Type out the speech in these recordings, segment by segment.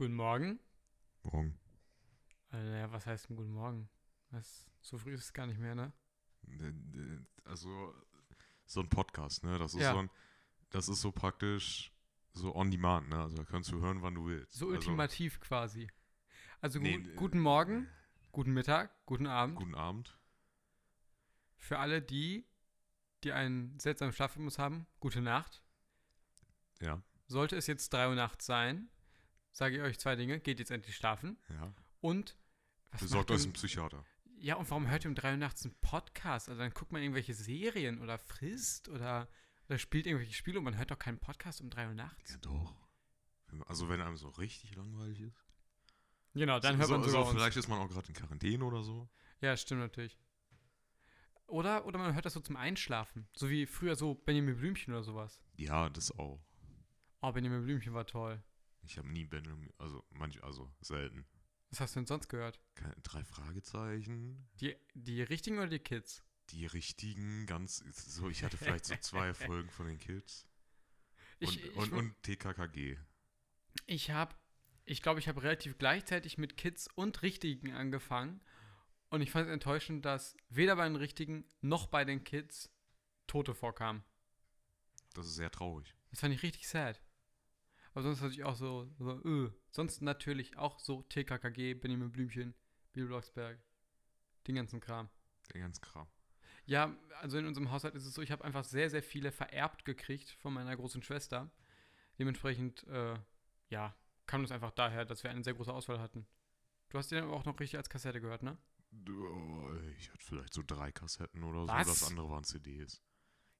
Guten Morgen. Morgen. Also, ja, was heißt denn guten Morgen? Das, so früh ist es gar nicht mehr, ne? Also, so ein Podcast, ne? Das ist, Ja. so, ein, das ist so praktisch so on demand, ne? Also, da kannst du hören, wann du willst. So also, ultimativ quasi. Also Nee, äh, guten Morgen, guten Mittag, guten Abend. Guten Abend. Für alle die, die einen seltsamen Schlafrhythmus haben, gute Nacht. Ja, Sollte es jetzt 3 Uhr nachts sein, sage ich euch zwei Dinge. Geht jetzt endlich schlafen. ja. Und was Besorgt euch einen Psychiater. Ja, und warum hört ihr um 3 Uhr nachts einen Podcast? Also dann guckt man irgendwelche Serien oder frisst oder, oder spielt irgendwelche Spiele und man hört doch keinen Podcast um 3 Uhr nachts. Ja, doch. Also, wenn einem so richtig langweilig ist. Genau, dann so, hört man so, sogar so. Vielleicht ist man auch gerade in Quarantäne oder so. Ja, stimmt natürlich. Oder, oder man hört das so zum Einschlafen. So wie früher so Benjamin Blümchen oder sowas. Ja, das auch. Oh, Benjamin Blümchen war toll. Ich habe nie Benjamin, also manch, also selten. Was hast du denn sonst gehört? Keine, drei Fragezeichen. Die, die richtigen oder die Kids? Die richtigen, ganz, so, ich hatte vielleicht so zwei Folgen von den Kids. Und, Ich, ich, und, und TKKG. ich habe, ich glaube, ich habe relativ gleichzeitig mit Kids und Richtigen angefangen. Und ich fand es enttäuschend, dass weder bei den Richtigen noch bei den Kids Tote vorkamen. Das ist sehr traurig. Das fand ich richtig sad. Aber sonst hatte ich auch so, so öh. Sonst natürlich auch so TKKG, Benjamin Blümchen, Bill Blocksberg, den ganzen Kram. Der ganz Kram. Ja, also in unserem Haushalt ist es so, ich habe einfach sehr, sehr viele vererbt gekriegt von meiner großen Schwester. Dementsprechend, äh, ja, kam es einfach daher, dass wir eine sehr große Auswahl hatten. Du hast die dann aber auch noch richtig als Kassette gehört, ne? Oh, Ich hatte vielleicht so drei Kassetten oder so. Was? Das andere waren CDs.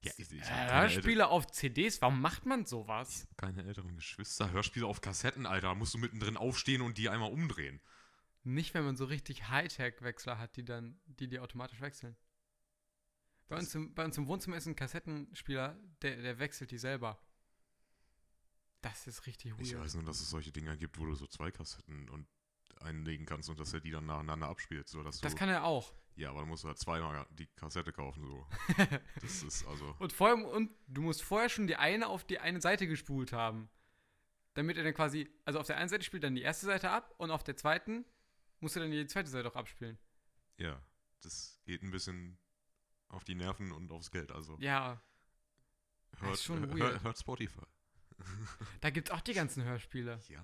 Ja, ich, ich Äh, Hörspiele auf CDs, warum macht man sowas? keine älteren Geschwister. Hörspiele auf Kassetten, Alter. Da musst du mittendrin aufstehen und die einmal umdrehen. Nicht, wenn man so richtig Hightech-Wechsler hat, die dann, die die automatisch wechseln. Bei uns, im, bei uns im Wohnzimmer ist ein Kassettenspieler, der, der wechselt die selber. Das ist richtig Ich weird. weiß nur, dass es solche Dinger gibt, wo du so zwei Kassetten und einlegen kannst und dass er die dann nacheinander abspielt. So, dass Das du, kann er auch. Ja, aber dann musst du halt zweimal die Kassette kaufen. So. Das ist also. Und, vorher, und du musst vorher schon die eine auf die eine Seite gespult haben. Damit er dann quasi, also auf der einen Seite spielt dann die erste Seite ab und auf der zweiten musst du dann die zweite Seite auch abspielen. Ja, das geht ein bisschen auf die Nerven und aufs Geld. Also Ja, hört, schon hör- weird. hört Spotify. da gibt es auch die ganzen Hörspiele. Ja.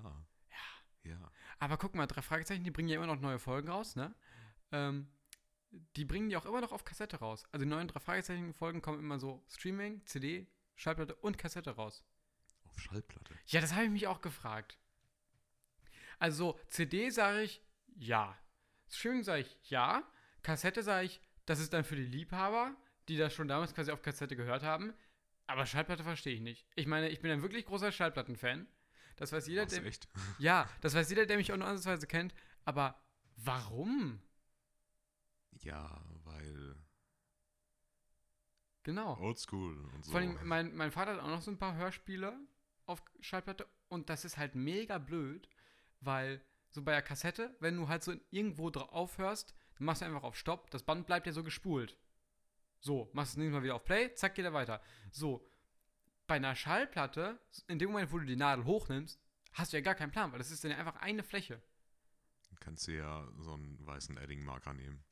Ja. Ja. Aber guck mal, drei Fragezeichen, die bringen ja immer noch neue Folgen raus, ne? Ähm, die bringen die auch immer noch auf Kassette raus. Also die neuen drei Fragezeichen-Folgen kommen immer so Streaming, CD, Schallplatte und Kassette raus. Auf Schallplatte. Ja, das habe ich mich auch gefragt. Also CD sage ich ja. Streaming sage ich ja. Kassette sage ich, das ist dann für die Liebhaber, die das schon damals quasi auf Kassette gehört haben. Aber Schallplatte verstehe ich nicht. Ich meine, ich bin ein wirklich großer Schallplattenfan. Das weiß jeder, Ach, der, echt? ja, das weiß jeder, der mich auch nur ansatzweise kennt. Aber warum? Ja, weil Genau. Oldschool und so. Vor allem, mein, mein Vater hat auch noch so ein paar Hörspiele auf Schallplatte und das ist halt mega blöd, weil so bei der Kassette, wenn du halt so irgendwo drauf hörst, dann machst du einfach auf Stopp, das Band bleibt ja so gespult. So, machst das nächste Mal wieder auf Play, zack, geht er weiter. So, bei einer Schallplatte, in dem Moment, wo du die Nadel hochnimmst, hast du ja gar keinen Plan, weil das ist dann ja einfach eine Fläche. Kannst du ja so einen weißen Edding-Marker nehmen.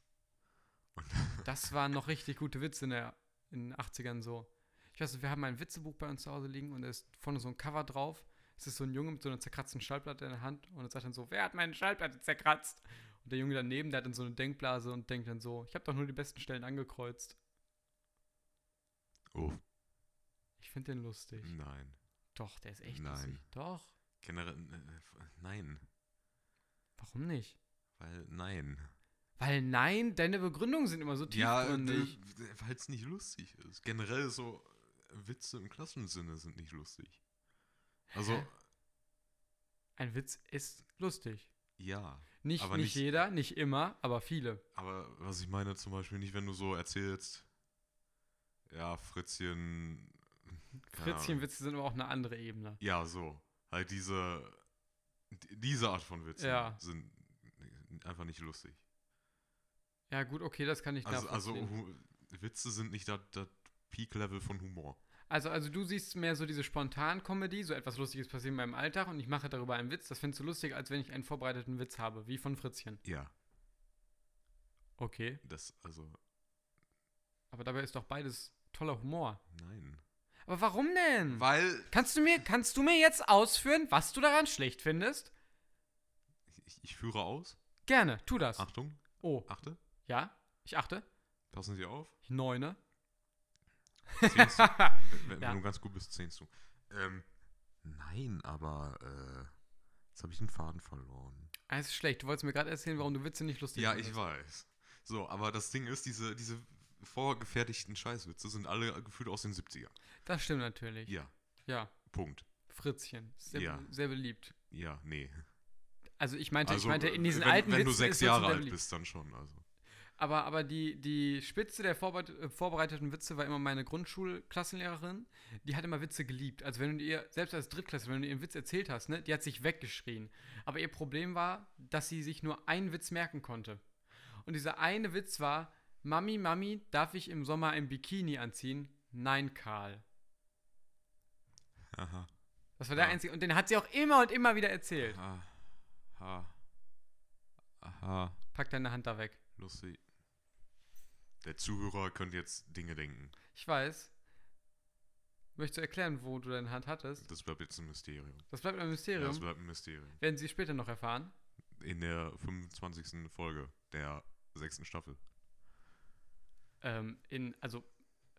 Das waren noch richtig gute Witze in, der, in den 80ern so. Ich weiß nicht, wir haben ein Witzebuch bei uns zu Hause liegen und da ist vorne so ein Cover drauf. Es ist so ein Junge mit so einer zerkratzten Schallplatte in der Hand und er sagt dann so, wer hat meine Schallplatte zerkratzt? Und der Junge daneben, der hat dann so eine Denkblase und denkt dann so, ich habe doch nur die besten Stellen angekreuzt. Oh, Ich finde den lustig. nein. Doch, der ist echt Nein. lustig. Doch. Generell, äh, nein. Warum nicht? Weil, nein. Weil nein, deine Begründungen sind immer so tiefgründig. weil es nicht lustig ist. Generell so äh, Witze im klassischen Sinne sind nicht lustig. Also, Hä? Ein Witz ist lustig. ja. Nicht, nicht nicht- jeder, nicht immer, aber viele. Aber was ich meine zum Beispiel nicht, wenn du so erzählst, ja, Fritzchen. Fritzchenwitze sind aber auch eine andere Ebene. Ja, so. Halt diese, die- diese Art von Witzen Ja. sind einfach nicht lustig. Ja, gut, okay, das kann ich Also, also Witze sind nicht das, das Peak-Level von Humor. Also, also du siehst mehr so diese Spontan-Comedy, so etwas Lustiges passiert in meinem Alltag und ich mache darüber einen Witz. Das findest du lustiger, als wenn ich einen vorbereiteten Witz habe, wie von Fritzchen. Ja, Okay. das, also, Aber dabei ist doch beides toller Humor. nein. Aber warum denn? Weil, Kannst du mir, kannst du mir jetzt ausführen, was du daran schlecht findest? ich, ich führe aus. Gerne, tu das. Achtung, Oh, achte, ja, ich achte. passen Sie auf. Ich neune. Zehnst du. wenn, wenn Ja. du ganz gut bist, zehnst du. Ähm, nein, aber, äh, jetzt habe ich den Faden verloren. Ah, ist schlecht. Du wolltest mir gerade erzählen, warum du Witze nicht lustig Ja, findest. ich weiß. So, aber das Ding ist, diese, diese vorgefertigten Scheißwitze sind alle gefühlt aus den 70er. Das stimmt natürlich. Ja, Ja, Punkt. Fritzchen. Sehr, Ja. sehr beliebt. Ja, nee. Also ich meinte, Also, ich meinte in diesen wenn, alten wenn du Witzen sechs ist Fritzchen Jahre alt beliebt. bist, dann schon. Also. Aber, aber die, die Spitze der äh, vorbereiteten Witze war immer meine Grundschulklassenlehrerin. Die hat immer Witze geliebt. Also wenn du ihr, selbst als Drittklässler, wenn du ihr einen Witz erzählt hast, ne, die hat sich weggeschrien. Aber ihr Problem war, dass sie sich nur einen Witz merken konnte. Und dieser eine Witz war, Mami, Mami, darf ich im Sommer ein Bikini anziehen? Nein, Karl. Aha. Das war der Ja. einzige. Und den hat sie auch immer und immer wieder erzählt. Aha. Aha. Aha. Pack deine Hand da weg. Lustig. Der Zuhörer könnte jetzt Dinge denken. Ich weiß. Möchtest du erklären, wo du deine Hand hattest? Das bleibt jetzt ein Mysterium. Das bleibt ein Ja, Mysterium. das bleibt ein Mysterium. Werden Sie später noch erfahren. In der 25. Folge der sechsten Staffel. Ähm, in, also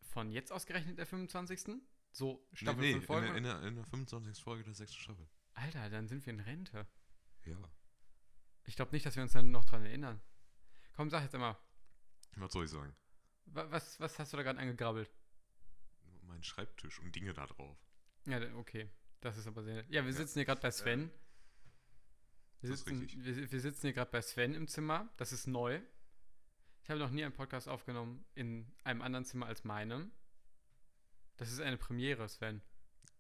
von jetzt ausgerechnet der 25. So Nee, Staffel nee, 5 in, Folgen. der, in, der, in der 25. Folge der sechsten Staffel. Alter, dann sind wir in Rente. Ja. Ich glaube nicht, dass wir uns dann noch dran erinnern. Komm, sag jetzt immer, Was soll ich sagen? wa- was, was hast du da gerade angegrabbelt? Mein Schreibtisch und Dinge da drauf. Ja, okay. Das ist aber sehr. Ja, wir sitzen hier gerade bei Sven. Wir sitzen, wir, wir sitzen hier gerade bei Sven im Zimmer. Das ist neu. Ich habe noch nie einen Podcast aufgenommen in einem anderen Zimmer als meinem. Das ist eine Premiere, Sven.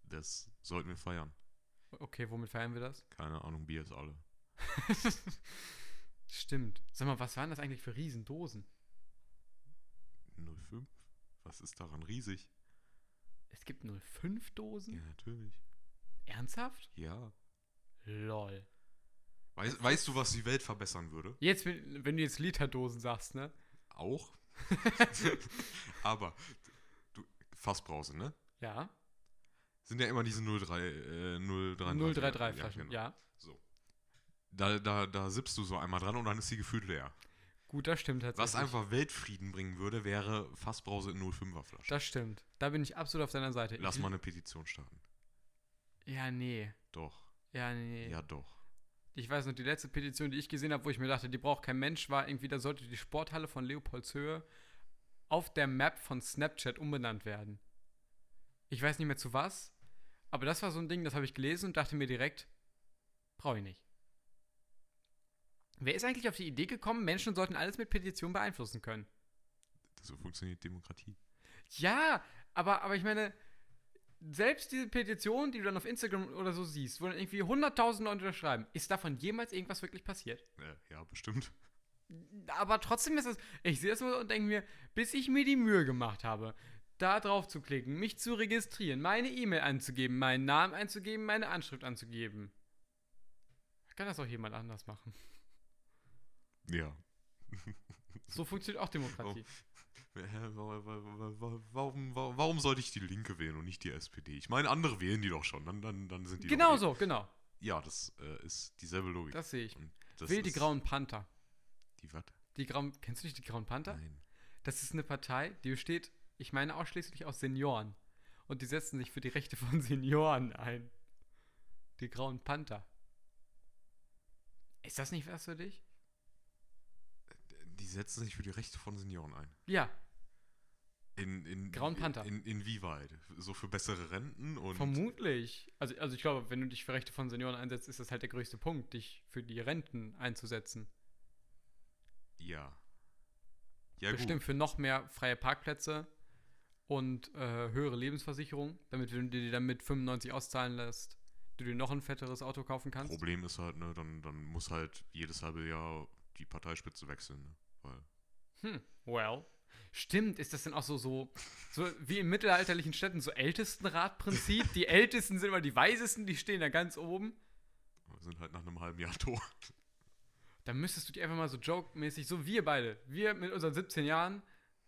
Das sollten wir feiern. Okay, womit feiern wir das? Keine Ahnung, Bier ist alle. Stimmt. Sag mal, was waren das eigentlich für Riesendosen? 05? Was ist daran riesig? Es gibt 05 Dosen? Ja, natürlich. Ernsthaft? Ja. Lol. Weißt, weißt du, was die Welt verbessern würde? Jetzt, wenn wenn du jetzt Literdosen sagst, ne? Auch. Aber du, Fassbrause, ne? Ja. Sind ja immer diese 03, äh, 033. 033 Flaschen, genau. ja. So. Da, da, da sippst du so einmal dran und dann ist sie gefühlt leer. Gut, das stimmt tatsächlich. Was einfach Weltfrieden bringen würde, wäre Fassbrause in 05er Flaschen. Das stimmt. Da bin ich absolut auf deiner Seite. Lass mal eine Petition starten. Ja, nee. Doch. Ja, nee. Ja, doch. Ich weiß noch, die letzte Petition, die ich gesehen habe, wo ich mir dachte, die braucht kein Mensch, war irgendwie, da sollte die Sporthalle von Leopoldshöhe auf der Map von Snapchat umbenannt werden. Ich weiß nicht mehr zu was, aber das war so ein Ding, das habe ich gelesen und dachte mir direkt, brauche ich nicht. Wer ist eigentlich auf die Idee gekommen, Menschen sollten alles mit Petition beeinflussen können? So funktioniert Demokratie. Ja, aber, aber ich meine, selbst diese Petition, die du dann auf Instagram oder so siehst, wo dann irgendwie 100.000 Leute unterschreiben, ist davon jemals irgendwas wirklich passiert? Äh, ja, bestimmt. Aber trotzdem ist es, ich sehe das so und denke mir, bis ich mir die Mühe gemacht habe, da drauf zu klicken, mich zu registrieren, meine E-Mail anzugeben, meinen Namen einzugeben, meine Anschrift anzugeben. Kann das auch jemand anders machen. Ja. So funktioniert auch Demokratie. Wa- Warum, wa- warum sollte ich die Linke wählen und nicht die SPD? Ich meine, andere wählen die doch schon. Dann, dann, dann sind die genau doch eh- so, genau. Ja, das äh, ist dieselbe Logik. Das sehe ich. Will die Grauen Panther. Die was? Die Grauen, kennst du nicht die Grauen Panther? Nein. Das ist eine Partei, die besteht, ich meine, ausschließlich aus Senioren. Und die setzen sich für die Rechte von Senioren ein. Die Grauen Panther. Ist das nicht was für dich? Die setzen sich für die Rechte von Senioren ein. Ja, In, in, Grauen Panther. In, inwieweit? So für bessere Renten und. vermutlich. Also, also ich glaube, wenn du dich für Rechte von Senioren einsetzt, ist das halt der größte Punkt, dich für die Renten einzusetzen. Ja. Ja, Bestimmt für noch mehr freie Parkplätze und äh, höhere Lebensversicherung, damit du dir dann mit 95 auszahlen lässt, du dir noch ein fetteres Auto kaufen gut. kannst. Problem ist halt, ne, dann, dann muss halt jedes halbe Jahr die Parteispitze wechseln, ne? Weil Hm, well. Stimmt, ist das denn auch so, so, so wie in mittelalterlichen Städten, so Ältestenratprinzip? Die Ältesten sind immer die Weisesten, die stehen da ganz oben. Wir sind halt nach einem halben Jahr tot. Dann müsstest du die einfach mal so joke-mäßig, so wir beide, wir mit unseren 17 Jahren,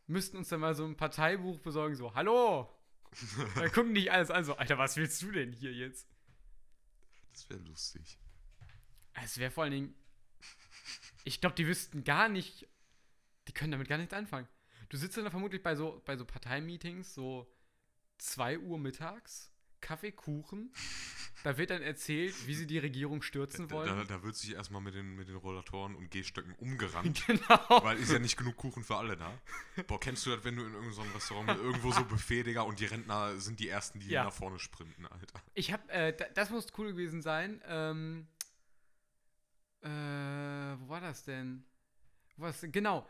müssten uns dann mal so ein Parteibuch besorgen, so, hallo! Dann gucken die alles an, so, Alter, was willst du denn hier jetzt? Das wäre lustig. Es wäre vor allen Dingen, ich glaube, die wüssten gar nicht, die können damit gar nichts anfangen. Du sitzt dann vermutlich bei so, bei so Parteimeetings, so 2 Uhr mittags, Kaffee, Kuchen. Da wird dann erzählt, wie sie die Regierung stürzen wollen. da, da wird sich erstmal mit den, mit den Rollatoren und Gehstöcken umgerannt. genau. Weil ist ja nicht genug Kuchen für alle da. Boah, kennst du das, wenn du in irgendeinem Restaurant mit irgendwo so Buffet, Digga, und die Rentner sind die Ersten, die Ja. nach vorne sprinten, Alter. Ich hab, äh, da- das muss cool gewesen sein. Ähm, äh, wo war das denn? Denn? Genau.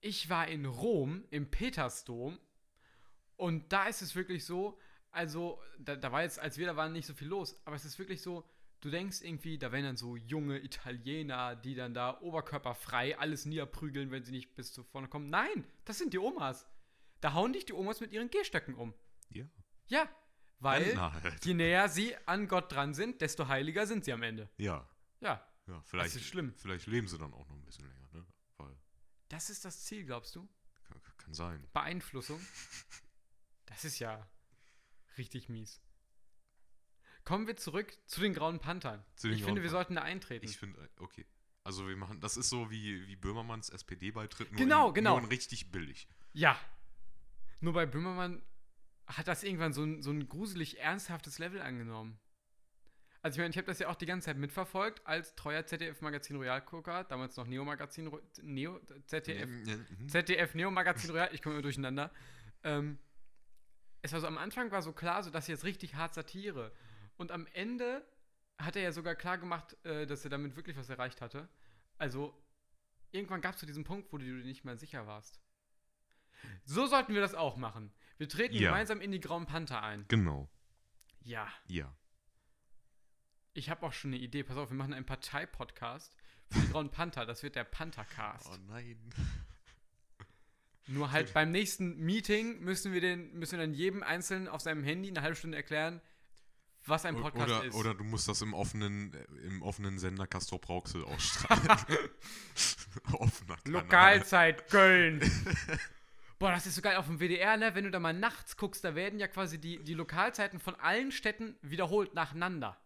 Ich war in Rom, im Petersdom. Und da ist es wirklich so, also, da, da war jetzt, als wir da waren, nicht so viel los. Aber es ist wirklich so, du denkst irgendwie, da wären dann so junge Italiener, die dann da oberkörperfrei alles niederprügeln, wenn sie nicht bis zu vorne kommen. Nein, das sind die Omas. Da hauen dich die Omas mit ihren Gehstöcken um. Ja. Ja, weil halt. je näher sie an Gott dran sind, desto heiliger sind sie am Ende. Ja. Ja, Ja, vielleicht, ist schlimm. vielleicht leben sie dann auch noch ein bisschen länger, ne? Das ist das Ziel, glaubst du? kann, kann sein. Beeinflussung. Das ist ja richtig mies. Kommen wir zurück zu den Grauen Panthern. Den ich Grauen finde, wir Pan- sollten da eintreten. Ich finde, äh, okay. Also wir machen, das ist so wie, wie Böhmermanns SPD-Beitritt, nur, Genau, in, genau. nur richtig billig. ja. Nur bei Böhmermann hat das irgendwann so ein, so ein gruselig ernsthaftes Level angenommen. Also ich meine, ich habe das ja auch die ganze Zeit mitverfolgt als treuer ZDF-Magazin Royal-Gucker, damals noch Neo-Magazin, Ro- Neo, ZDF. ZDF Neo Magazin Royal, ich komme immer durcheinander. Ähm, es war so am Anfang war so klar, so dass jetzt richtig hart Satire. Und am Ende hat er ja sogar klar gemacht, äh, dass er damit wirklich was erreicht hatte. Also irgendwann gab es zu diesem Punkt, wo du dir nicht mehr sicher warst. So sollten wir das auch machen. Wir treten Ja. gemeinsam in die Grauen Panther ein. Genau. Ja, Ja. Ich habe auch schon eine Idee. Pass auf, wir machen einen Partei-Podcast für die Grauen Panther. Das wird der Panthercast. Oh nein. Nur halt beim nächsten Meeting müssen wir, den, müssen wir dann jedem Einzelnen auf seinem Handy eine halbe Stunde erklären, was ein Podcast oder, ist. oder du musst das im offenen, äh, im offenen Sender Castro Brauxel ausstrahlen. Offener Kanal. Lokalzeit Köln. Boah, das ist so geil auf dem WDR, ne? Wenn du da mal nachts guckst, da werden ja quasi die, die Lokalzeiten von allen Städten wiederholt nacheinander.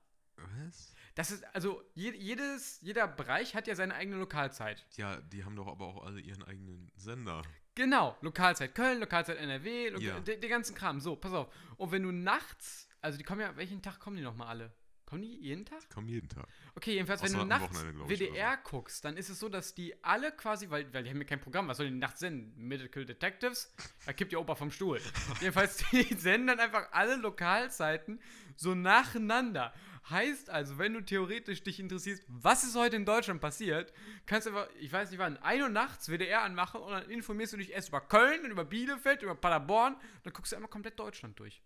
Was? Das ist, also je, jedes, jeder Bereich hat ja seine eigene Lokalzeit. Ja, die haben doch aber auch alle ihren eigenen Sender. Genau, Lokalzeit Köln, Lokalzeit NRW, Loka Ja. den, den ganzen Kram. So, pass auf. Und wenn du nachts, also die kommen ja, welchen Tag kommen die nochmal alle? Kommen die jeden Tag? Kommen jeden Tag. Okay, jedenfalls, wenn Außer du am nachts WDR guckst, dann ist es so, dass die alle quasi, weil, weil die haben ja kein Programm, was sollen die nachts senden? Medical Detectives? Da kippt die Opa vom Stuhl. jedenfalls, die senden dann einfach alle Lokalzeiten so nacheinander. Heißt also, wenn du theoretisch dich interessierst, was ist heute in Deutschland passiert, kannst du einfach, ich weiß nicht wann, 1 Uhr nachts WDR anmachen und dann informierst du dich erst über Köln und über Bielefeld, über Paderborn, dann guckst du einmal komplett Deutschland durch.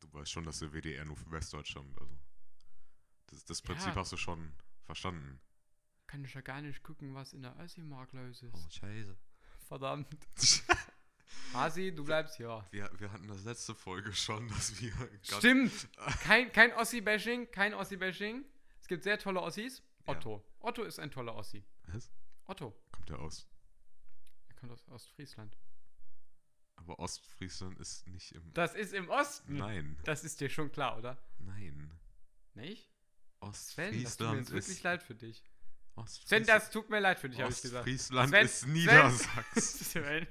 Du weißt schon, dass der WDR nur für Westdeutschland, also. Das, das Prinzip Ja. hast du schon verstanden. Kann ich ja gar nicht gucken, was in der Assi-Mark los ist. Oh, scheiße. Verdammt. Hasi, du bleibst hier. Wir, wir hatten das letzte Folge schon, dass wir. Stimmt. Kein, kein Ossi-Bashing, kein Ossi-Bashing. Es gibt sehr tolle Ossis. Ja. Otto. Otto ist ein toller Ossi. Was? Otto. Kommt der aus? Er kommt aus Ostfriesland. Aber Ostfriesland ist nicht im. Das ist im Osten. Nein, Das ist dir schon klar, oder? nein. Nicht? Sven, das tut mir Ostfriesland jetzt wirklich leid für dich. Sven, Ostfriesland, das tut mir leid für dich, habe ich gesagt. Ostfriesland Sven, ist. Niedersachsen. Sven.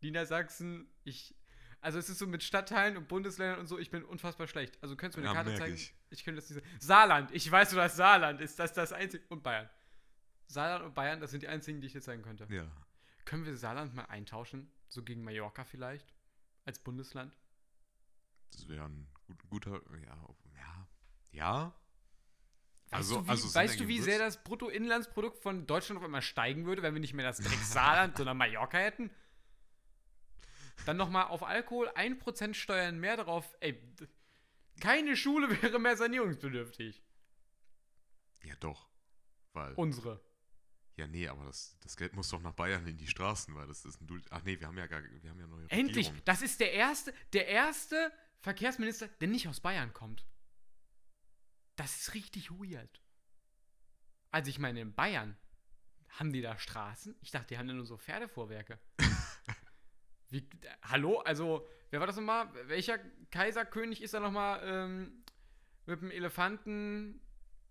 Niedersachsen, ich. Also es ist so mit Stadtteilen und Bundesländern und so, ich bin unfassbar schlecht. Also könntest du mir eine Ja, Karte zeigen? ich. Ich könnte das nicht sagen. Saarland, ich weiß, wo das Saarland ist. Das ist das einzige. Und Bayern. Saarland und Bayern, das sind die einzigen, die ich dir zeigen könnte. Ja. Können wir Saarland mal eintauschen? So gegen Mallorca vielleicht? Als Bundesland? Das wäre ein gut, guter. Ja. Ja. Ja. Weißt Also- du, wie, also weißt du, wie sehr das Bruttoinlandsprodukt von Deutschland auf einmal steigen würde, wenn wir nicht mehr das Dreck Saarland, sondern Mallorca hätten? Dann nochmal auf Alkohol 1% Steuern mehr drauf. Ey, keine Schule wäre mehr sanierungsbedürftig. Ja, doch. Weil. Unsere. Ja, nee, aber das, das Geld muss doch nach Bayern in die Straßen, weil das ist ein Du- Ach nee, wir haben ja gar wir haben ja neue Endlich! Regierung. Das ist der erste, der erste Verkehrsminister, der nicht aus Bayern kommt. Das ist richtig weird. Also ich meine, in Bayern haben die da Straßen? Ich dachte, die haben da nur so Pferdefuhrwerke. Wie, äh, hallo? Also, wer war das nochmal? Welcher Kaiserkönig ist da nochmal ähm, mit dem Elefanten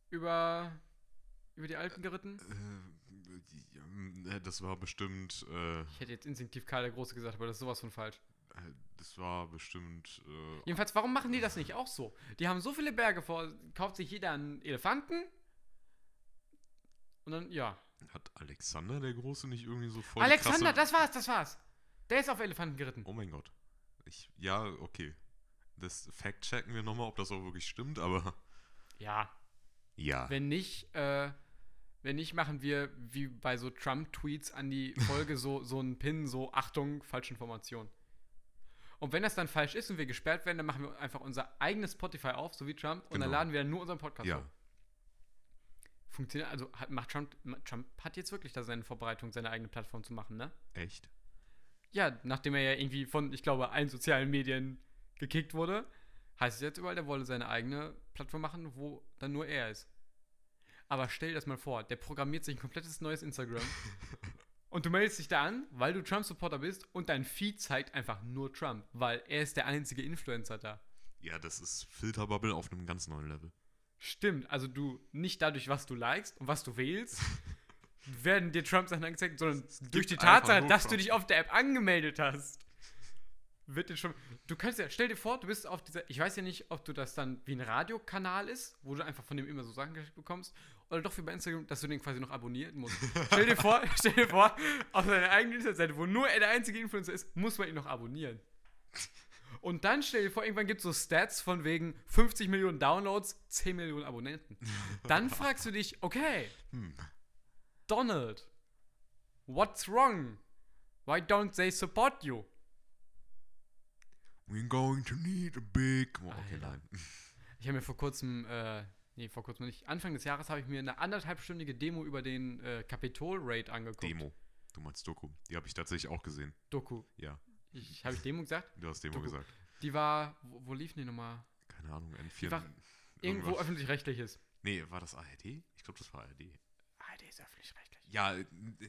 über, über die Alpen geritten? Äh, äh, das war bestimmt, äh, Ich hätte jetzt instinktiv Karl der Große gesagt, aber das ist sowas von falsch. äh, das war bestimmt, äh, Jedenfalls, warum machen die das nicht auch so? Die haben so viele Berge vor, kauft sich jeder einen Elefanten und dann, ja. hat Alexander der Große nicht irgendwie so voll Alexander, das war's, das war's. Der ist auf Elefanten geritten. Oh mein Gott. Ich, ja, okay. Das fact-checken wir nochmal, ob das auch wirklich stimmt, aber Ja, ja. wenn nicht, äh, wenn nicht, machen wir wie bei so Trump-Tweets an die Folge so, so einen Pin, so Achtung, falsche Information. Und wenn das dann falsch ist und wir gesperrt werden, dann machen wir einfach unser eigenes Spotify auf, so wie Trump, und dann Genau. laden wir dann nur unseren Podcast ja. hoch. Funktioniert, also hat, macht Trump, Trump hat jetzt wirklich da seine Vorbereitung, seine eigene Plattform zu machen, ne? Echt? Ja, nachdem er ja irgendwie von, ich glaube, allen sozialen Medien gekickt wurde, heißt es jetzt überall, der wolle seine eigene Plattform machen, wo dann nur er ist. Aber stell dir das mal vor, der programmiert sich ein komplettes neues Instagram und du meldest dich da an, weil du Trump-Supporter bist und dein Feed zeigt einfach nur Trump, weil er ist der einzige Influencer da. Ja, das ist Filterbubble auf einem ganz neuen Level. Stimmt, also du nicht dadurch, was du likest und was du wählst, werden dir Trump-Sachen angezeigt, sondern durch die Tatsache, dass du Trump. dich auf der App angemeldet hast. Wird dir schon. Du kannst ja, stell dir vor, du bist auf dieser. Ich weiß ja nicht, ob du das dann wie ein Radiokanal ist, wo du einfach von dem immer so Sachen geschickt bekommst, oder doch wie bei Instagram, dass du den quasi noch abonnieren musst. stell dir vor, stell dir vor, auf seiner eigenen Internetseite, wo nur er der einzige Influencer ist, muss man ihn noch abonnieren. Und dann stell dir vor, irgendwann gibt es so Stats von wegen 50 Millionen Downloads, 10 Millionen Abonnenten. Dann fragst du dich, okay, Hm. Donald, what's wrong? Why don't they support you? We're going to need a big. Oh, okay, Alter. nein. Ich habe mir vor kurzem, äh, nee, vor kurzem nicht, Anfang des Jahres habe ich mir eine anderthalbstündige Demo über den äh, Capitol-Raid angeguckt. Demo. Du meinst Doku. Die habe ich tatsächlich auch gesehen. Doku. Ja, Ich, habe ich Demo gesagt? du hast Demo Doku. gesagt. Die war, wo, wo lief die nochmal? Keine Ahnung, N4. Die war Irgendwo öffentlich-rechtliches. Nee, war das ARD? Ich glaube, das war ARD. Der ist öffentlich-rechtlich. Ja,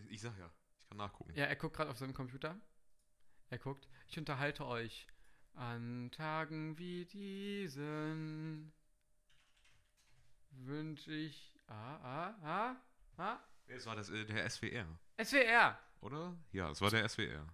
ich sag ja. Ich kann nachgucken. Ja, er guckt gerade auf seinem Computer. Er guckt. Ich unterhalte euch an Tagen wie diesen wünsche ich. Ah, ah, ah, ah. Es war das, äh, der SWR, SWR. oder? Ja, es war der SWR.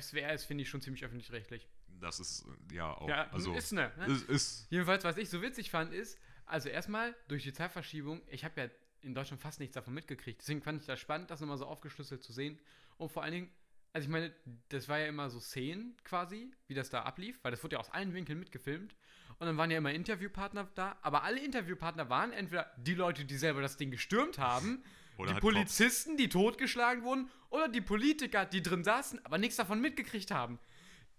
SWR ist, finde ich, schon ziemlich öffentlich-rechtlich. Das ist, ja, auch. Ja, also, ist ne. ne? ist, ist Jedenfalls, was ich so witzig fand, ist, also erstmal durch die Zeitverschiebung, ich habe ja in Deutschland fast nichts davon mitgekriegt. Deswegen fand ich das spannend, das nochmal so aufgeschlüsselt zu sehen. Und vor allen Dingen, also ich meine, das war ja immer so Szenen quasi, wie das da ablief, weil das wurde ja aus allen Winkeln mitgefilmt. Und dann waren ja immer Interviewpartner da, aber alle Interviewpartner waren entweder die Leute, die selber das Ding gestürmt haben, Oder die halt Polizisten, die totgeschlagen wurden, oder die Politiker, die drin saßen, aber nichts davon mitgekriegt haben.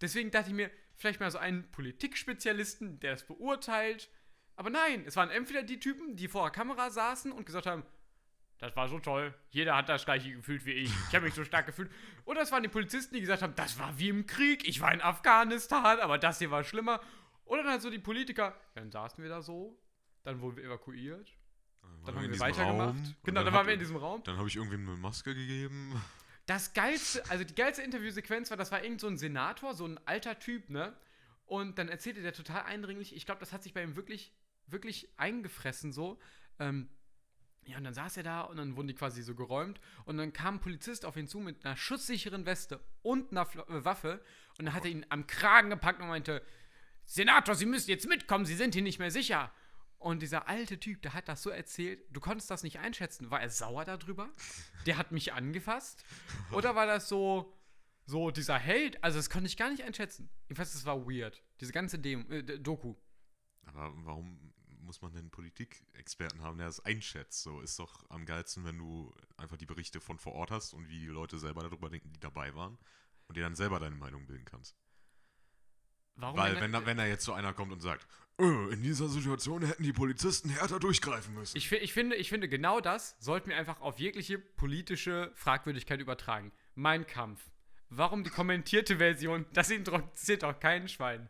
Deswegen dachte ich mir, vielleicht mal so einen Politikspezialisten, der das beurteilt. Aber nein, es waren entweder die Typen, die vor der Kamera saßen und gesagt haben, das war so toll, jeder hat das gleiche gefühlt wie ich, ich habe mich so stark gefühlt. Oder es waren die Polizisten, die gesagt haben, das war wie im Krieg, ich war in Afghanistan, aber das hier war schlimmer. Oder dann halt so die Politiker, dann saßen wir da so, dann wurden wir evakuiert, Dann, dann haben wir weitergemacht. Raum, genau, dann hat- waren wir in diesem Raum. Dann habe ich irgendwem eine Maske gegeben. Das geilste, also die geilste Interviewsequenz war, das war irgend so ein Senator, so ein alter Typ, ne? Und dann erzählte der total eindringlich, ich glaube, das hat sich bei ihm wirklich, wirklich eingefressen so. Ähm, ja, und dann saß er da und dann wurden die quasi so geräumt und dann kam ein Polizist auf ihn zu mit einer schusssicheren Weste und einer Fl äh, Waffe und dann hat er ihn am Kragen gepackt und meinte, Senator, Sie müssen jetzt mitkommen, Sie sind hier nicht mehr sicher. Und dieser alte Typ, der hat das so erzählt, du konntest das nicht einschätzen. War er sauer darüber? Der hat mich angefasst? Oder war das so, so dieser Held? Also, das konnte ich gar nicht einschätzen. Jedenfalls, das war weird. Diese ganze Demo, äh, Doku. Aber warum muss man denn Politikexperten haben, der das einschätzt? So ist doch am geilsten, wenn du einfach die Berichte von vor Ort hast und wie die Leute selber darüber denken, die dabei waren und dir dann selber deine Meinung bilden kannst. Warum Weil wenn, da, wenn da jetzt so einer kommt und sagt, "Äh, in dieser Situation hätten die Polizisten härter durchgreifen müssen. Ich, ich, finde, ich finde, genau das sollten wir einfach auf jegliche politische Fragwürdigkeit übertragen. Mein Kampf. Warum die kommentierte Version? Das interessiert doch keinen Schwein.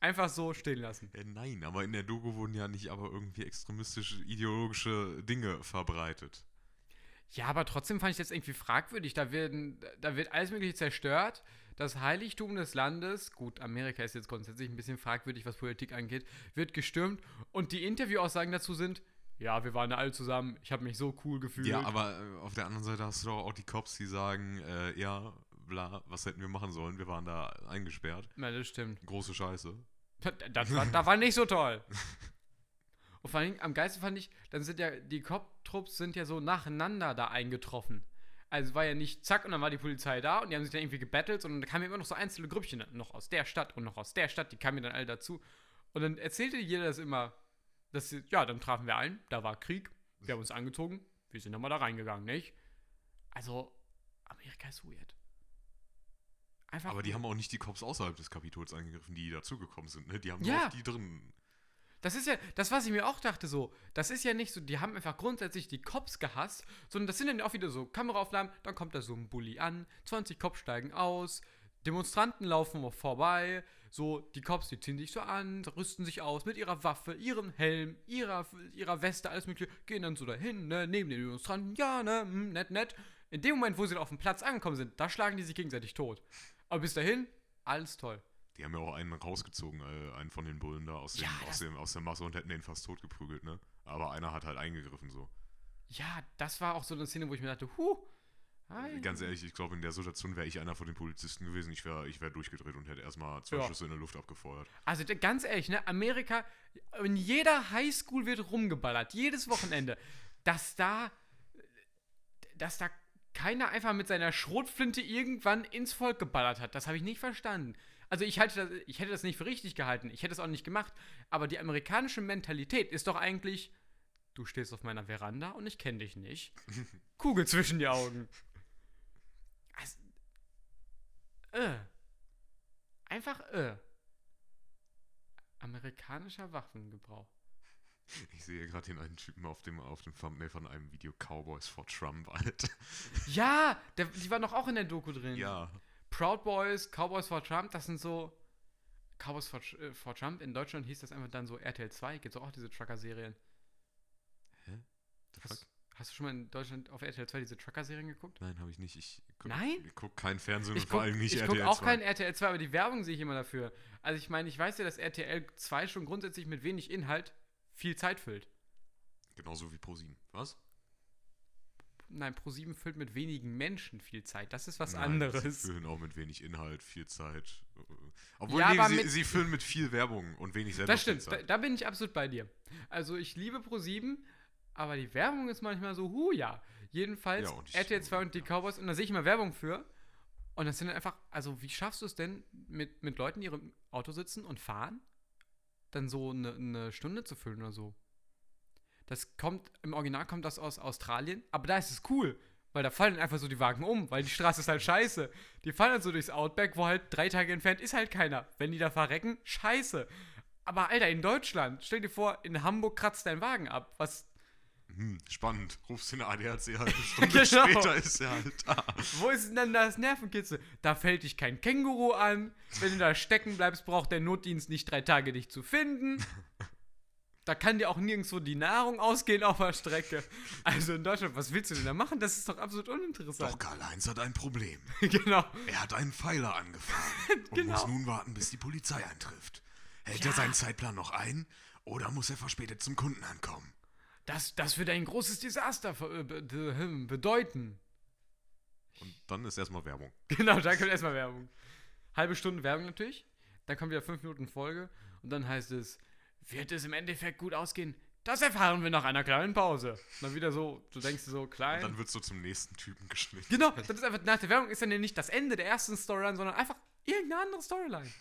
Einfach so stehen lassen. Äh, nein, aber in der Doku wurden ja nicht aber irgendwie extremistische, ideologische Dinge verbreitet. Ja, aber trotzdem fand ich das irgendwie fragwürdig. Da, werden, da wird alles Mögliche zerstört. Das Heiligtum des Landes, gut, Amerika ist jetzt grundsätzlich ein bisschen fragwürdig, was Politik angeht, wird gestürmt. Und die Interviewaussagen dazu sind, ja, wir waren da alle zusammen, ich habe mich so cool gefühlt. Ja, aber äh, auf der anderen Seite hast du doch auch die Cops, die sagen, äh, ja, bla, was hätten wir machen sollen? Wir waren da eingesperrt. ja, das stimmt. Große Scheiße. Das war, das war nicht so toll. Und vor allem am geilsten fand ich, dann sind ja, die Cop-Trupps sind ja so nacheinander da eingetroffen. Also war ja nicht zack und dann war die Polizei da und die haben sich dann irgendwie gebettelt, sondern da kamen immer noch so einzelne Grüppchen, noch aus der Stadt und noch aus der Stadt, die kamen ja dann alle dazu. Und dann erzählte jeder das immer, dass sie, ja, dann trafen wir ein, da war Krieg, wir haben uns angezogen, wir sind nochmal da reingegangen, nicht? Also, Amerika ist weird. Einfach. Aber die haben auch nicht die Cops außerhalb des Kapitols angegriffen, die dazugekommen sind. Ne? Die haben Ja. nur die drin. Das ist ja, das, was ich mir auch dachte, so, das ist ja nicht so, die haben einfach grundsätzlich die Cops gehasst, sondern das sind dann auch wieder so Kameraaufnahmen, dann kommt da so ein Bulli an, 20 Cops steigen aus, Demonstranten laufen vorbei, so, die Cops, die ziehen sich so an, rüsten sich aus mit ihrer Waffe, ihrem Helm, ihrer, ihrer Weste, alles mögliche, gehen dann so dahin, ne, neben den Demonstranten, ja, ne, hm, nett, nett. In dem Moment, wo sie dann auf dem Platz angekommen sind, da schlagen die sich gegenseitig tot. Aber bis dahin, alles toll. Die haben ja auch einen rausgezogen, äh, einen von den Bullen da aus, dem, Ja, aus, dem, aus der Masse und hätten den fast tot geprügelt, ne? Aber einer hat halt eingegriffen so. Ja, das war auch so eine Szene, wo ich mir dachte, huh, hi. Ganz ehrlich, ich glaube, in der Situation wäre ich einer von den Polizisten gewesen. Ich wäre ich wär durchgedreht und hätte erstmal zwei Ja. Schüsse in der Luft abgefeuert. Also ganz ehrlich, ne, Amerika, in jeder Highschool wird rumgeballert, jedes Wochenende. Dass da, dass da keiner einfach mit seiner Schrotflinte irgendwann ins Volk geballert hat, das habe ich nicht verstanden. Also ich, halte das, ich hätte das nicht für richtig gehalten, ich hätte es auch nicht gemacht, aber die amerikanische Mentalität ist doch eigentlich, du stehst auf meiner Veranda und ich kenne dich nicht. Kugel zwischen die Augen. Also, äh. Einfach äh. Amerikanischer Waffengebrauch. Ich sehe gerade den einen Typen auf dem, auf dem Thumbnail von einem Video Cowboys for Trump, Alter. Ja, der, die war noch auch in der Doku drin. Ja. Proud Boys, Cowboys for Trump, das sind so. Cowboys for, äh, for Trump, in Deutschland hieß das einfach dann so RTL 2, gibt es auch diese Trucker-Serien. Hä? The fuck? Hast, hast du schon mal in Deutschland auf RTL 2 diese Trucker-Serien geguckt? Nein, habe ich nicht. Ich guck, Nein? Ich gucke kein Fernsehen und Ich vor gucke allem nicht guck RTL auch 2. kein RTL 2, aber die Werbung sehe ich immer dafür. Also ich meine, ich weiß ja, dass RTL 2 schon grundsätzlich mit wenig Inhalt viel Zeit füllt. Genauso wie ProSieben. Was? Nein, Pro7 füllt mit wenigen Menschen viel Zeit. Das ist was Nein, anderes. Sie füllen auch mit wenig Inhalt, viel Zeit. Obwohl, Ja, nee, aber sie, sie füllen mit viel Werbung und wenig selber Das stimmt, da, da bin ich absolut bei dir. Also ich liebe Pro7, aber die Werbung ist manchmal so, hu ja. Jedenfalls Ja, RTL 2 und die ja. Cowboys und da sehe ich immer Werbung für. Und das sind dann einfach, also wie schaffst du es denn, mit, mit Leuten, die im Auto sitzen und fahren, dann so eine, eine Stunde zu füllen oder so? Das kommt, im Original kommt das aus Australien, aber da ist es cool, weil da fallen einfach so die Wagen um, weil die Straße ist halt scheiße. Die fallen dann so durchs Outback, wo halt drei Tage entfernt ist halt keiner. Wenn die da verrecken, scheiße. Aber Alter, in Deutschland, stell dir vor, in Hamburg kratzt dein Wagen ab. Was, Hm, spannend. Rufst den ADAC halt eine Stunde Genau. später ist er halt da. wo ist denn das Nervenkitzel? Da fällt dich kein Känguru an. Wenn du da stecken bleibst, braucht der Notdienst nicht drei Tage, dich zu finden. Da kann dir auch nirgendwo die Nahrung ausgehen auf der Strecke. Also in Deutschland, was willst du denn da machen? Das ist doch absolut uninteressant. Doch Karl-Heinz hat ein Problem. genau. Er hat einen Pfeiler angefahren und Genau. muss nun warten, bis die Polizei eintrifft. Hält Ja. er seinen Zeitplan noch ein oder muss er verspätet zum Kunden ankommen? Das, das würde ein großes Desaster äh, hm, bedeuten. Und dann ist erstmal Werbung. Genau, da kommt erstmal Werbung. Halbe Stunde Werbung natürlich. Dann kommt wieder fünf Minuten Folge. Und dann heißt es, wird es im Endeffekt gut ausgehen? Das erfahren wir nach einer kleinen Pause. Und dann wieder so, du denkst so Und klein. dann wird so zum nächsten Typen geschnitten. genau, das ist einfach, nach der Werbung ist dann ja nicht das Ende der ersten Storyline, sondern einfach irgendeine andere Storyline.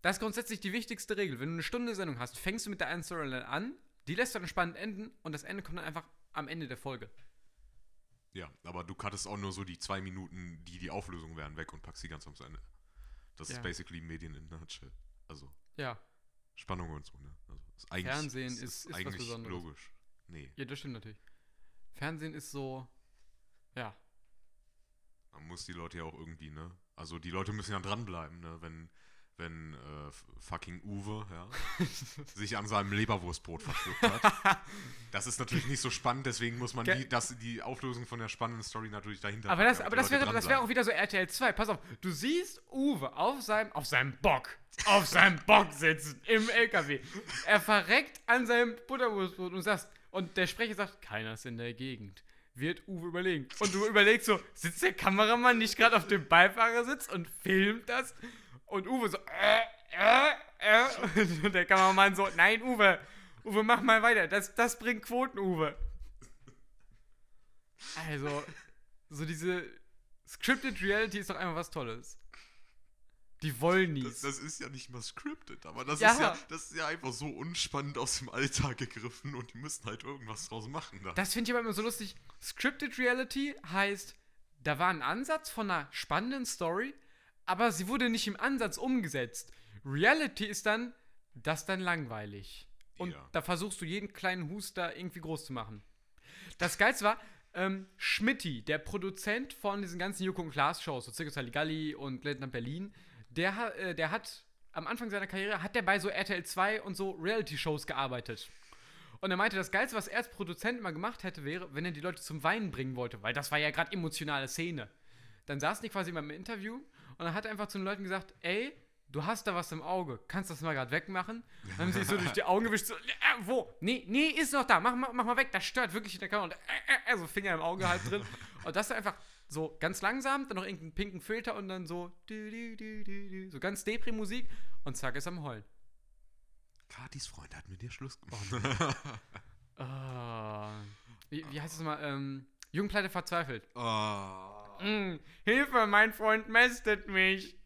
Das ist grundsätzlich die wichtigste Regel. Wenn du eine Stunde Sendung hast, fängst du mit der einen Storyline an, die lässt dann spannend enden und das Ende kommt dann einfach am Ende der Folge. Ja, aber du cuttest auch nur so die zwei Minuten, die die Auflösung wären, weg und packst die ganz ans Ende. Das Ja. ist basically Medien in nutshell. Also Ja, Spannung und so, ne? Also, ist eigentlich, Fernsehen ist- ist was eigentlich Besonderes. logisch. Nee, ja, das stimmt natürlich. Fernsehen ist so, ja, man muss die Leute ja auch irgendwie, ne? Also die Leute müssen ja dranbleiben, ne? Wenn, wenn äh, fucking Uwe, ja, sich an seinem Leberwurstbrot verschluckt hat. Das ist natürlich nicht so spannend, deswegen muss man Ge- die, das, die Auflösung von der spannenden Story natürlich dahinter Aber das, damit aber das wäre, das wäre auch wieder so RTL 2. Pass auf, du siehst Uwe auf seinem, auf seinem Bock, auf seinem Bock sitzen im LKW. Er verreckt an seinem Butterwurstbrot und sagst, und der Sprecher sagt, keiner ist in der Gegend. Wird Uwe überlegen. Und du überlegst so, sitzt der Kameramann nicht gerade auf dem Beifahrersitz und filmt das? Und Uwe so, äh, äh, äh. Und der Kameramann so, nein, Uwe, Uwe, mach mal weiter. Das, das bringt Quoten, Uwe. Also, so diese Scripted Reality ist doch einfach was Tolles. Die wollen nie. Das, das ist ja nicht mal scripted, aber das, Ja. ist ja, das ist ja einfach so unspannend aus dem Alltag gegriffen und die müssen halt irgendwas draus machen. Da. Das finde ich aber immer so lustig. Scripted Reality heißt, da war ein Ansatz von einer spannenden Story, aber sie wurde nicht im Ansatz umgesetzt. Reality ist dann, das dann langweilig. Und Ja. da versuchst du jeden kleinen Huster irgendwie groß zu machen. Das Geilste war, ähm, Schmitti, der Produzent von diesen ganzen Joko und Klaas Shows, so Circus Halligalli und Late Night Berlin, der, äh, der hat am Anfang seiner Karriere, hat der bei so RTL 2 und so Reality-Shows gearbeitet. Und er meinte, das Geilste, was er als Produzent mal gemacht hätte, wäre, wenn er die Leute zum Weinen bringen wollte, weil das war ja gerade emotionale Szene. Dann saßen die quasi mal im Interview und dann hat er einfach zu den Leuten gesagt, ey, du hast da was im Auge, kannst das mal gerade wegmachen? Dann haben sie sich so durch die Augen gewischt, so, äh, wo? Nee, nee, ist noch da, mach, mal- mach mal weg, das stört wirklich in der Kamera. Und äh, äh, so Finger im Auge halt drin. Und das ist einfach so ganz langsam, dann noch irgendeinen pinken Filter und dann so, dü, dü, dü, so ganz Depri-Musik und zack, ist am Heulen. Katis Freund hat mit dir Schluss gemacht. Ah. Wie, wie heißt es mal? Ähm, Jugendpleite verzweifelt. oh. Mm, Hilfe, mein Freund mästet mich.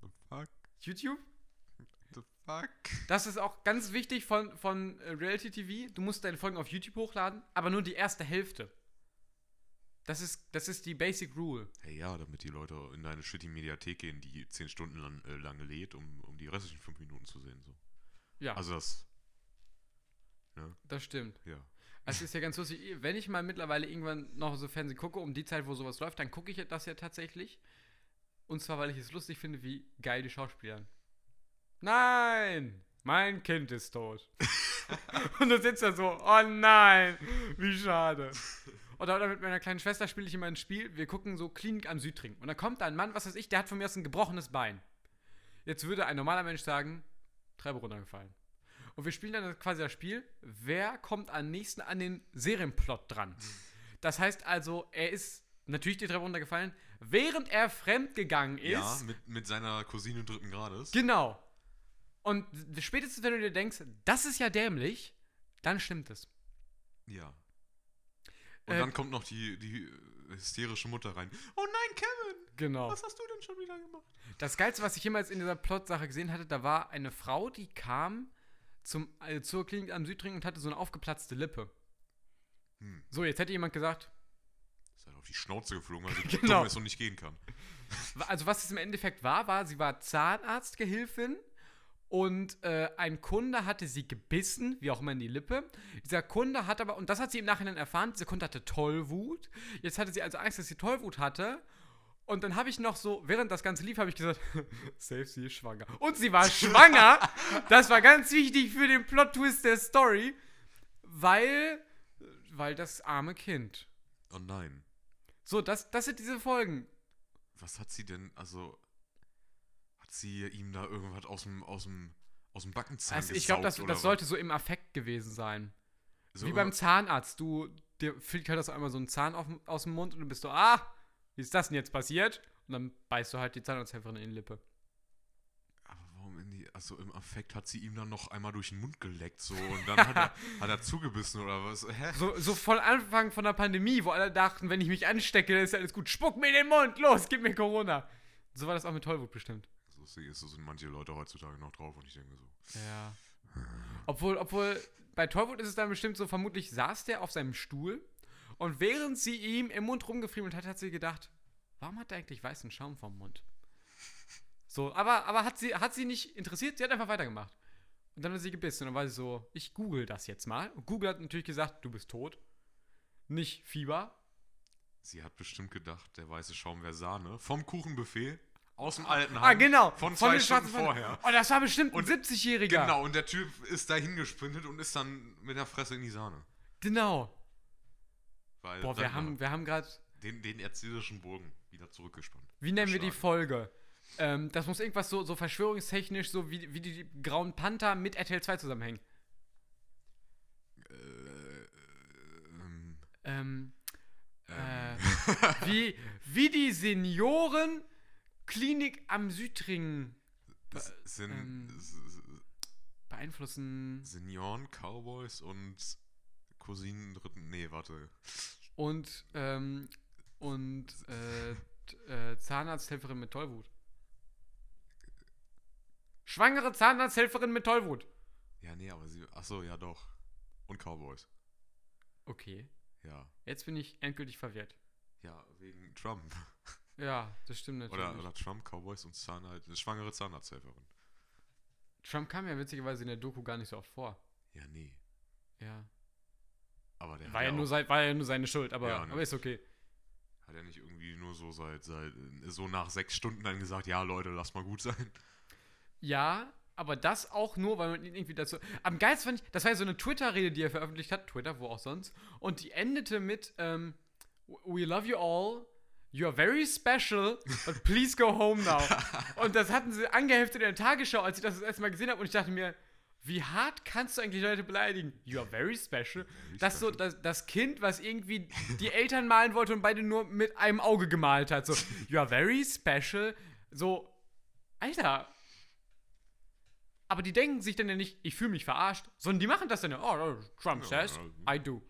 The fuck? YouTube? The fuck? Das ist auch ganz wichtig von, von äh, Reality TV. Du musst deine Folgen auf YouTube hochladen, aber nur die erste Hälfte. Das ist, das ist die Basic Rule. Hey, ja, damit die Leute in deine shitty Mediathek gehen, die 10 Stunden lang, äh, lange lädt, um, um die restlichen 5 Minuten zu sehen. So. Ja, Also das, das stimmt. ja. Es ist ja ganz lustig, wenn ich mal mittlerweile irgendwann noch so Fernsehen gucke, um die Zeit, wo sowas läuft, dann gucke ich das ja tatsächlich. Und zwar, weil ich es lustig finde, wie geil die Schauspieler. Nein! Mein Kind ist tot. und du sitzt da so, oh nein, wie schade. Oder, oder mit meiner kleinen Schwester spiele ich immer ein Spiel, wir gucken so Klinik am Südring. Und dann kommt da ein Mann, was weiß ich, der hat von mir aus ein gebrochenes Bein. Jetzt würde ein normaler Mensch sagen, Treppe runtergefallen. Und wir spielen dann quasi das Spiel, wer kommt am nächsten an den Serienplot dran. Das heißt also, er ist natürlich die Treppe runtergefallen, während er fremdgegangen ist. Ja, mit, mit seiner Cousine dritten Grades. Genau. Und spätestens, wenn du dir denkst, das ist ja dämlich, dann stimmt es. Ja. Und Äh, dann kommt noch die, die hysterische Mutter rein. Oh nein, Kevin! Genau. Was hast du denn schon wieder gemacht? Das Geilste, was ich jemals in dieser Plot-Sache gesehen hatte, da war eine Frau, die kam zum, äh, zur Klinik am Südring und hatte so eine aufgeplatzte Lippe. Hm. So, jetzt hätte jemand gesagt, Ist halt auf die Schnauze geflogen, weil sie Genau. dumm und nicht gehen kann. also was es im Endeffekt war, war, sie war Zahnarztgehilfin und äh, ein Kunde hatte sie gebissen, wie auch immer in die Lippe. Dieser Kunde hat aber, und das hat sie im Nachhinein erfahren, dieser Kunde hatte Tollwut. Jetzt hatte sie also Angst, dass sie Tollwut hatte. Und dann habe ich noch so, während das Ganze lief, habe ich gesagt, safe, sie ist schwanger. Und sie war schwanger. das war ganz wichtig für den Plot-Twist der Story, weil, weil das arme Kind. Oh nein. So, das, das sind diese Folgen. Was hat sie denn, also. Hat sie ihm da irgendwas aus dem, aus dem, aus dem Backenzahn Also ich glaube, das, das sollte so im Affekt gewesen sein. So Wie beim Zahnarzt. Du, dir fliegt halt das einmal so ein Zahn auf, aus dem Mund und du bist so, ah, wie ist das denn jetzt passiert? Und dann beißt du halt die Zahnarzthelferin in die Lippe. Aber warum in die. Also im Affekt hat sie ihm dann noch einmal durch den Mund geleckt, so. Und dann hat, er, hat er zugebissen oder was? Hä? So, so voll Anfang von der Pandemie, wo alle dachten, wenn ich mich anstecke, dann ist ja alles gut. Spuck mir in den Mund, los, gib mir Corona. So war das auch mit Tollwut bestimmt. So sehe ich, so sind manche Leute heutzutage noch drauf und ich denke so. Ja. Obwohl, obwohl, bei Tollwut ist es dann bestimmt so, vermutlich saß der auf seinem Stuhl und während sie ihm im Mund rumgefriemelt hat, hat sie gedacht, warum hat er eigentlich weißen Schaum vom Mund? So, aber, aber hat, sie, hat sie nicht interessiert, sie hat einfach weitergemacht. Und dann hat sie gebissen. Und dann war sie so, ich google das jetzt mal. Und Google hat natürlich gesagt, du bist tot. Nicht Fieber. Sie hat bestimmt gedacht, der weiße Schaum wäre Sahne. Vom Kuchenbuffet aus dem alten Ah, genau. Von zwei den Stunden vorher. Oh, das war bestimmt ein Und- 70-Jähriger. Genau, und der Typ ist da hingesprintet und ist dann mit der Fresse in die Sahne. Genau. Weil Boah, wir haben, wir haben gerade, den, den erzählerischen Bogen wieder zurückgespannt. wie nennen wir die. Folge? Ähm, das muss irgendwas so, so verschwörungstechnisch, so wie, wie die, die Grauen Panther mit RTL 2 zusammenhängen. Äh, ähm, Ähm, äh, ähm, wie, wie die Seniorenklinik am Südring das sind ähm, beeinflussen Senioren, Cowboys und Cousinen dritten. Nee, warte. Und, ähm, und äh, äh, Zahnarzthelferin mit Tollwut. Schwangere Zahnarzthelferin mit Tollwut. Ja, nee, aber sie. Achso, ja doch. Und Cowboys. Okay, Ja. jetzt bin ich endgültig verwirrt. Ja, wegen Trump. Ja, das stimmt natürlich. Oder, oder Trump, Cowboys und Zahnarzt, schwangere Zahnarzthelferin. Trump kam ja witzigerweise in der Doku gar nicht so oft vor. Ja, nee. Ja. Aber der War ja, nur sein, war ja nur seine Schuld, aber, Ja, ne. aber ist okay. hat er nicht irgendwie nur so seit, seit so nach sechs Stunden dann gesagt, ja Leute, lass mal gut sein. Ja, aber das auch nur, weil man ihn irgendwie dazu. Am geilsten fand ich, das war ja so eine Twitter-Rede, die er veröffentlicht hat, Twitter, wo auch sonst. Und die endete mit, ähm, We love you all. You are very special, but please go home now. und das hatten sie angeheftet in der Tagesschau, als ich das das erste Mal gesehen habe. Und ich dachte mir, wie hart kannst du eigentlich Leute beleidigen? You are very special. das so, das, das Kind, was irgendwie die Eltern malen wollte und beide nur mit einem Auge gemalt hat. So, you are very special. So, Alter. Aber die denken sich dann ja nicht, ich fühle mich verarscht, sondern die machen das dann ja. Oh, Trump Ja, says. I do.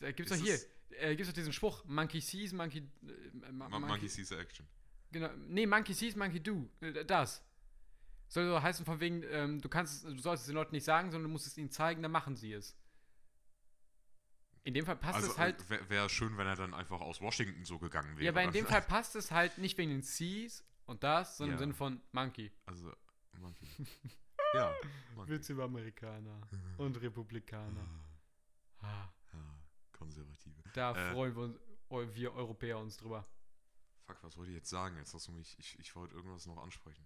Da gibt's doch Ist hier, es- äh, gibt's doch diesen Spruch, Monkey sees, Monkey, äh, Ma Monkey sees the action. Genau, nee, Monkey sees, Monkey do. Äh, Das. Soll so heißen von wegen, ähm, du kannst, es- du sollst es den Leuten nicht sagen, sondern du musst es ihnen zeigen, dann machen sie es. In dem Fall passt Also es halt. wäre wär schön, wenn er dann einfach aus Washington so gegangen wäre. ja, aber in dem Fall passt es halt nicht wegen den Sees und das, sondern im Ja. Sinne von Monkey. Also, Monkey. ja, Monkey. Witz über Amerikaner und Republikaner. Ah, Ja, Konservative. da Äh. freuen wir, uns, wir Europäer uns drüber. Fuck, was wollte ich jetzt sagen? Jetzt hast du mich, ich, ich wollte irgendwas noch ansprechen.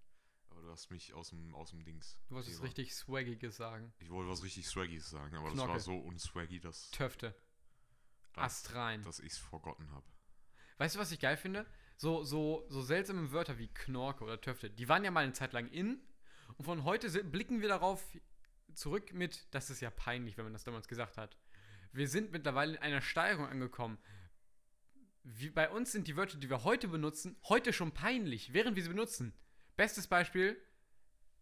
Aber du hast mich aus dem, aus dem Dings. Du wolltest Thema. richtig Swaggiges sagen. Ich wollte was richtig Swaggies sagen, aber Knocke. das war so unswaggy, dass, Töfte. dass, Ast rein. dass ich es forgotten habe. Weißt du, was ich geil finde? So, so, so seltsame Wörter wie Knorke oder Töfte, die waren ja mal eine Zeit lang in. Und von heute blicken wir darauf zurück mit, das ist ja peinlich, wenn man das damals gesagt hat. Wir sind mittlerweile in einer Steigerung angekommen. Wie bei uns sind die Wörter, die wir heute benutzen, heute schon peinlich, während wir sie benutzen. Bestes Beispiel: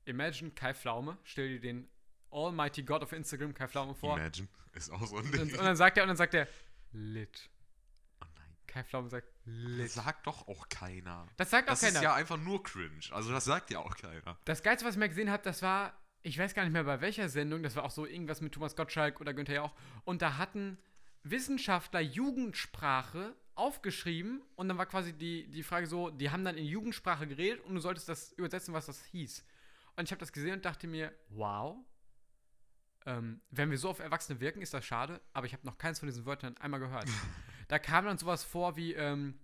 Imagine Kai Pflaume. Stell dir den Almighty God of Instagram Kai Pflaume vor. Imagine ist auch so ein Und, Ding. und dann sagt er, und dann sagt er, lit. oh nein. Kai Pflaume sagt, Das lit. sagt doch auch keiner. Das sagt auch Das keiner. ist ja einfach nur cringe. Also das sagt ja auch keiner. Das Geilste, was ich mal gesehen habe, das war, ich weiß gar nicht mehr bei welcher Sendung, das war auch so irgendwas mit Thomas Gottschalk oder Günther Jauch. Und da hatten Wissenschaftler Jugendsprache aufgeschrieben und dann war quasi die, die Frage so, die haben dann in Jugendsprache geredet und du solltest das übersetzen, was das hieß. Und ich habe das gesehen und dachte mir, wow, ähm, wenn wir so auf Erwachsene wirken, ist das schade, aber ich habe noch keins von diesen Wörtern einmal gehört. da kam dann sowas vor wie, ähm,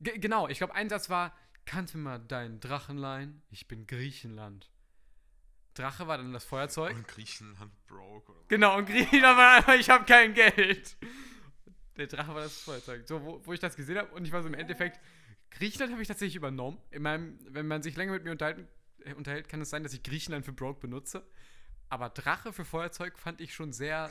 ge- genau, ich glaube, ein Satz war, kannst du mir mal deinen Drachen leihen? Ich bin Griechenland. Drache war dann das Feuerzeug. Und Griechenland broke. Oder Genau, und Griechenland war einfach, ich habe kein Geld. Der Drache war das Feuerzeug. So, wo, wo ich das gesehen habe und ich war so im Endeffekt, Griechenland habe ich tatsächlich übernommen. In meinem, wenn man sich länger mit mir unterhalten, äh, unterhält, kann es sein, dass ich Griechenland für broke benutze. Aber Drache für Feuerzeug fand ich schon sehr.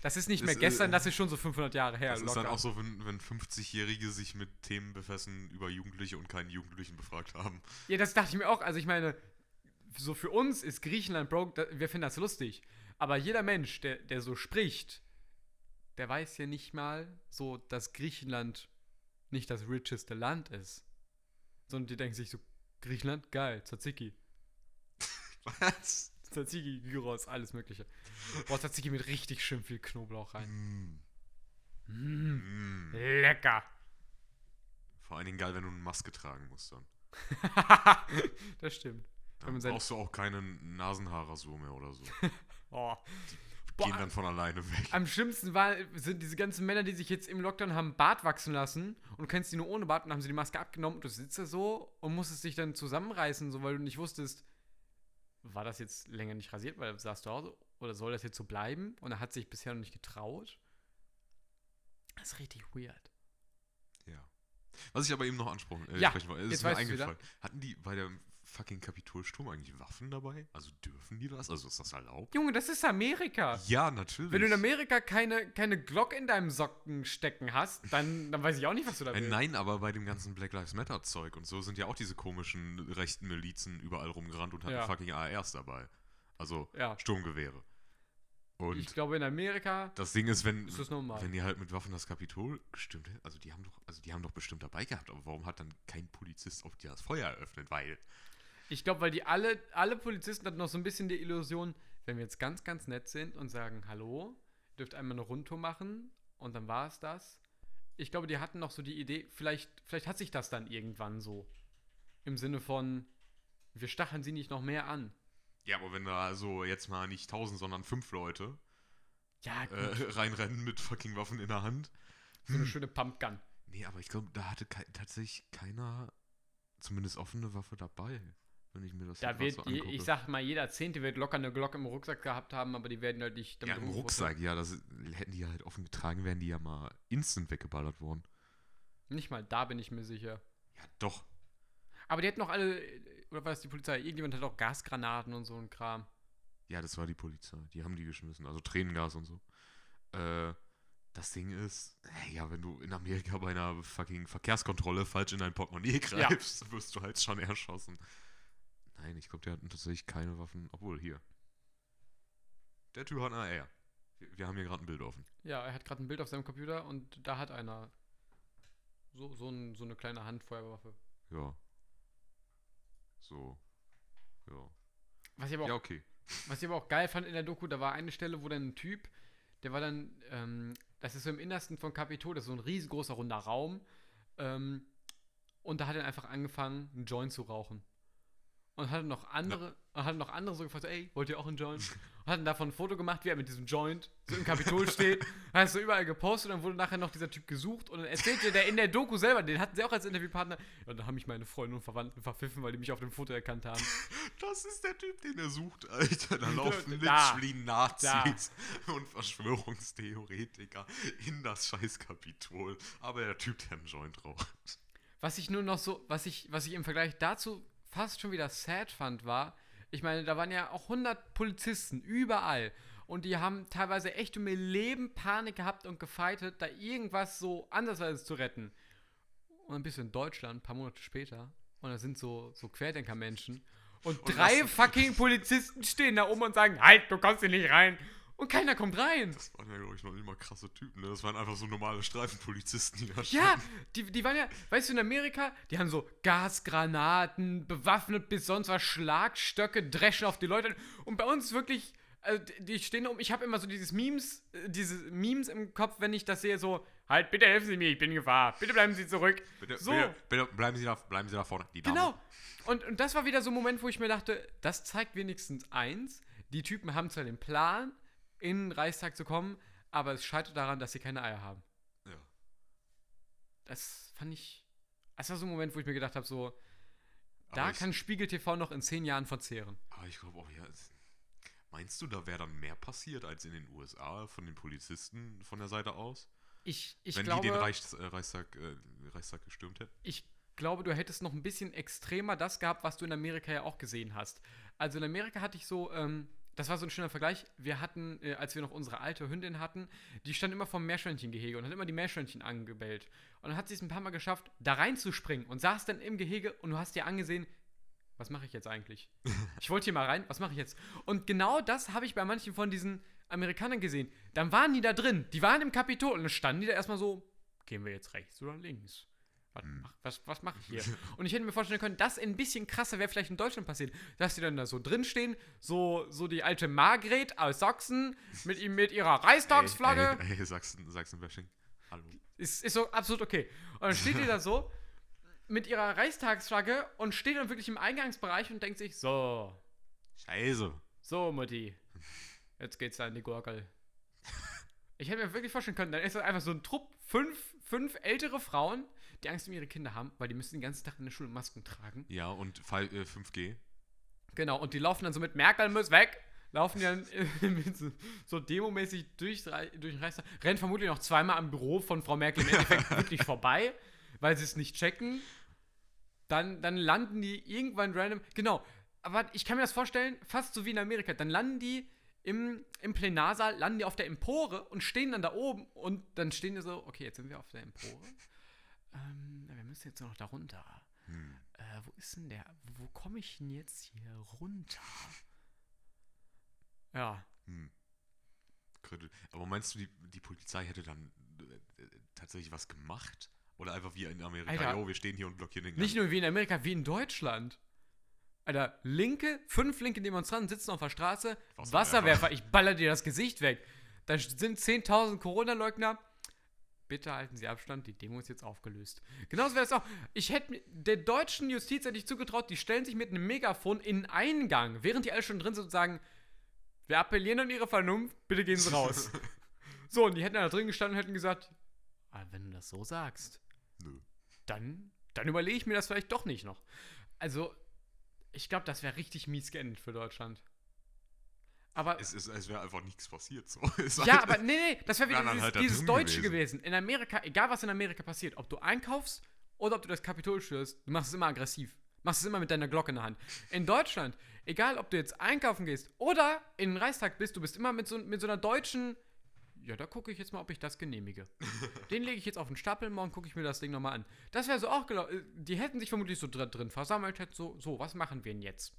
Das ist nicht Das, mehr äh, gestern, das ist schon so 500 Jahre her. das ist dann locker. auch so, wenn, wenn 50-Jährige sich mit Themen befassen über Jugendliche und keinen Jugendlichen befragt haben. Ja, das dachte ich mir auch. Also ich meine, so für uns ist Griechenland broke, wir finden das lustig. Aber jeder Mensch, der, der so spricht, der weiß ja nicht mal so, dass Griechenland nicht das richeste Land ist. Sondern die denken sich so, Griechenland, geil, Tzatziki. Was? Tzatziki, Gyros, alles mögliche. Boah, Tzatziki mit richtig schön viel Knoblauch rein. Mm. Mm, Mm. lecker. Vor allen Dingen geil, wenn du eine Maske tragen musst dann. das stimmt. Dann brauchst du auch keine Nasenhaarrasur mehr oder so. Oh. Gehen dann von alleine weg. am schlimmsten war, sind diese ganzen Männer, die sich jetzt im Lockdown haben Bart wachsen lassen und du kennst die nur ohne Bart und dann haben sie die Maske abgenommen und du sitzt da so und musstest dich dann zusammenreißen, so weil du nicht wusstest, war das jetzt länger nicht rasiert, weil du saß zu Hause oder soll das jetzt so bleiben? Und er hat sich bisher noch nicht getraut. Das ist richtig weird. Ja. Was ich aber eben noch ansprechen, äh, Ja, sprechen wollte, ist jetzt mir eingefallen. Hatten die bei der fucking Kapitolsturm eigentlich Waffen dabei? Also dürfen die das? Also ist das erlaubt? Junge, das ist Amerika. Ja, natürlich. Wenn du in Amerika keine, keine Glock in deinem Socken stecken hast, dann, dann weiß ich auch nicht, was du da Äh, willst. nein, aber bei dem ganzen Black Lives Matter Zeug und so sind ja auch diese komischen rechten Milizen überall rumgerannt und hatten Ja. fucking ARs dabei. Also Ja. Sturmgewehre. Und Ich glaube, in Amerika das Ding ist, wenn, ist wenn die halt mit Waffen das Kapitol gestürmt hätten, also die haben doch, also die haben doch bestimmt dabei gehabt, aber warum hat dann kein Polizist auf die das Feuer eröffnet? Weil, Ich glaube, weil die alle, alle Polizisten hatten noch so ein bisschen die Illusion, wenn wir jetzt ganz, ganz nett sind und sagen, hallo, ihr dürft einmal eine Rundtour machen und dann war es das. Ich glaube, die hatten noch so die Idee, vielleicht, vielleicht hat sich das dann irgendwann so. Im Sinne von, wir stacheln sie nicht noch mehr an. ja, aber wenn da also jetzt mal nicht tausend, sondern fünf Leute Ja, äh, reinrennen mit fucking Waffen in der Hand. so eine schöne Pumpgun. Nee, aber ich glaube, da hatte kei tatsächlich keiner zumindest offene Waffe dabei, wenn ich mir das Da grad wird, so je, ich sag mal, jeder Zehnte wird locker eine Glock im Rucksack gehabt haben, aber die werden halt nicht Ja, im. Rucksack, ja, das hätten die halt offen getragen, wären die ja mal instant weggeballert worden. Nicht mal da bin ich mir sicher. Ja, doch. Aber die hätten noch alle, oder war das die Polizei? Irgendjemand hat auch Gasgranaten und so ein Kram. Ja, das war die Polizei. Die haben die geschmissen. Also Tränengas und so. Äh, das Ding ist, äh, ja, wenn du in Amerika bei einer fucking Verkehrskontrolle falsch in dein Portemonnaie greifst, wirst du halt schon erschossen. Nein, ich glaube, die hatten tatsächlich keine Waffen. Obwohl, hier. Der Typ hat eine AR. Wir, wir haben hier gerade ein Bild offen. Ja, er hat gerade ein Bild auf seinem Computer und da hat einer so, so, ein, so eine kleine Handfeuerwaffe. Ja. So. Ja. Was ich, aber auch, Ja, okay. was ich aber auch geil fand in der Doku, da war eine Stelle, wo dann ein Typ, der war dann, ähm, das ist so im Innersten von Capitol, das ist so ein riesengroßer runder Raum. Ähm, und da hat er einfach angefangen, einen Joint zu rauchen. Und hat noch andere, und hat noch andere so gefragt, ey, wollt ihr auch einen Joint? Und hat dann davon ein Foto gemacht, wie er mit diesem Joint so im Kapitol steht. Hat es so überall gepostet und dann wurde nachher noch dieser Typ gesucht und dann erzählte der in der Doku selber, den hatten sie auch als Interviewpartner, ja, da haben mich meine Freunde und Verwandten verpfiffen, weil die mich auf dem Foto erkannt haben. Das ist der Typ, den er sucht, Alter. Da laufen Da. literally Nazis und Verschwörungstheoretiker in das scheiß Kapitol. Aber der Typ, der einen Joint raucht. Was ich nur noch so, was ich, was ich im Vergleich dazu fast schon wieder sad fand, war, ich meine, da waren ja auch 100 Polizisten überall und die haben teilweise echt um ihr Leben Panik gehabt und gefeitet, da irgendwas so andersweise zu retten. Und dann bist du in Deutschland, ein paar Monate später, und da sind so, so Querdenker-Menschen und, Und drei fucking Polizisten stehen da oben und sagen, halt, du kommst hier nicht rein. Und keiner kommt rein. Das waren ja, glaube ich, noch immer krasse Typen. Ne? Das waren einfach so normale Streifenpolizisten, die da Ja, die, die waren ja, weißt du, in Amerika, die haben so Gasgranaten, bewaffnet bis sonst was, Schlagstöcke, dreschen auf die Leute. Und bei uns wirklich, also die- stehen um, ich habe immer so dieses Memes, äh, diese Memes im Kopf, wenn ich das sehe, so, halt, bitte helfen Sie mir, ich bin in Gefahr, bitte bleiben Sie zurück. Bitte, so, bitte, bitte bleiben, Sie da, bleiben Sie da vorne. Genau. Und, und das war wieder so ein Moment, wo ich mir dachte, das zeigt wenigstens eins, die Typen haben zwar den Plan, in den Reichstag zu kommen, aber es scheitert daran, dass sie keine Eier haben. Ja. das fand ich. Das war so ein Moment, wo ich mir gedacht habe, so, da Aber ich- kann Spiegel TV noch in zehn Jahren verzehren. Aber ich glaube auch, ja. Meinst du, da wäre dann mehr passiert als in den USA von den Polizisten von der Seite aus? Ich, ich, wenn glaube, die den Reichs, äh, Reichstag, äh, Reichstag gestürmt hätten? ich glaube, du hättest noch ein bisschen extremer das gehabt, was du in Amerika ja auch gesehen hast. Also in Amerika hatte ich so, ähm, das war so ein schöner Vergleich. Wir hatten, äh, als wir noch unsere alte Hündin hatten, die stand immer vom Meerschweinchengehege und hat immer die Meerschweinchen angebellt. Und dann hat sie es ein paar Mal geschafft, da reinzuspringen und saß dann im Gehege und du hast dir angesehen, was mache ich jetzt eigentlich? Ich wollte hier mal rein, was mache ich jetzt? Und genau das habe ich bei manchen von diesen Amerikanern gesehen. Dann waren die da drin, die waren im Kapitol und dann standen die da erstmal so, gehen wir jetzt rechts oder links? Was, mach- was, was mache ich hier? Und ich hätte mir vorstellen können, das ein bisschen krasser wäre vielleicht in Deutschland passiert. Dass die dann da so drin stehen, so, so die alte Margret aus Sachsen mit, ihm, mit ihrer Reichstagsflagge. Ey, ey, Sachsen, Sachsen-Bashing. Hallo. Ist, ist so absolut okay. Und dann steht die da so mit ihrer Reichstagsflagge und steht dann wirklich im Eingangsbereich und denkt sich, so, Scheiße. so, Mutti, jetzt geht's an die Gurkel. Ich hätte mir wirklich vorstellen können, dann ist das einfach so ein Trupp, fünf, fünf ältere Frauen, die Angst um ihre Kinder haben, weil die müssen den ganzen Tag in der Schule Masken tragen. Ja, und Fall, äh, 5G. Genau, und die laufen dann so mit Merkel muss weg, laufen die dann so, so demomäßig durch, durch den Reichstag, rennen vermutlich noch zweimal am Büro von Frau Merkel im Endeffekt wirklich vorbei, weil sie es nicht checken. Dann, dann landen die irgendwann random, genau, aber ich kann mir das vorstellen, fast so wie in Amerika, dann landen die im, im Plenarsaal, landen die auf der Empore und stehen dann da oben und dann stehen die so, okay, jetzt sind wir auf der Empore. Ähm, wir müssen jetzt noch da runter. Hm. Äh, wo ist denn der? Wo komme ich denn jetzt hier runter? Ja. Hm. Aber meinst du, die, die Polizei hätte dann äh, tatsächlich was gemacht? Oder einfach wie in Amerika, Alter. jo, wir stehen hier und blockieren den Nicht nur wie in Amerika, wie in Deutschland. Alter, linke, fünf linke Demonstranten sitzen auf der Straße, Wasserwerfer. Wasserwerfer, ich baller dir das Gesicht weg. Da sind 10.000 Corona-Leugner. Bitte halten Sie Abstand, die Demo ist jetzt aufgelöst. Genauso wäre es auch. Ich hätte mir- der deutschen Justiz hätte ich zugetraut, die stellen sich mit einem Megafon in den Eingang, während die alle schon drin sind und sagen, wir appellieren an Ihre Vernunft, bitte gehen Sie raus. so, und die hätten da drin gestanden und hätten gesagt, ah, wenn du das so sagst, Nö. dann, dann überlege ich mir das vielleicht doch nicht noch. Also, ich glaube, das wäre richtig mies geendet für Deutschland. Aber, Es, es, es wäre einfach nichts passiert. So. Ja, halt- aber nee, nee, das wäre wieder dieses, halt dieses Deutsche gewesen. gewesen. In Amerika, egal was in Amerika passiert, ob du einkaufst oder ob du das Kapitol stürzt, du machst es immer aggressiv. Machst es immer mit deiner Glocke in der Hand. In Deutschland, egal ob du jetzt einkaufen gehst oder in den Reichstag bist, du bist immer mit so, mit so einer deutschen, ja, da gucke ich jetzt mal, ob ich das genehmige. Den lege ich jetzt auf den Stapel, morgen gucke ich mir das Ding nochmal an. Das wäre so auch gelaufen. Die hätten sich vermutlich so drin, drin versammelt, hätten so, so, was machen wir denn jetzt?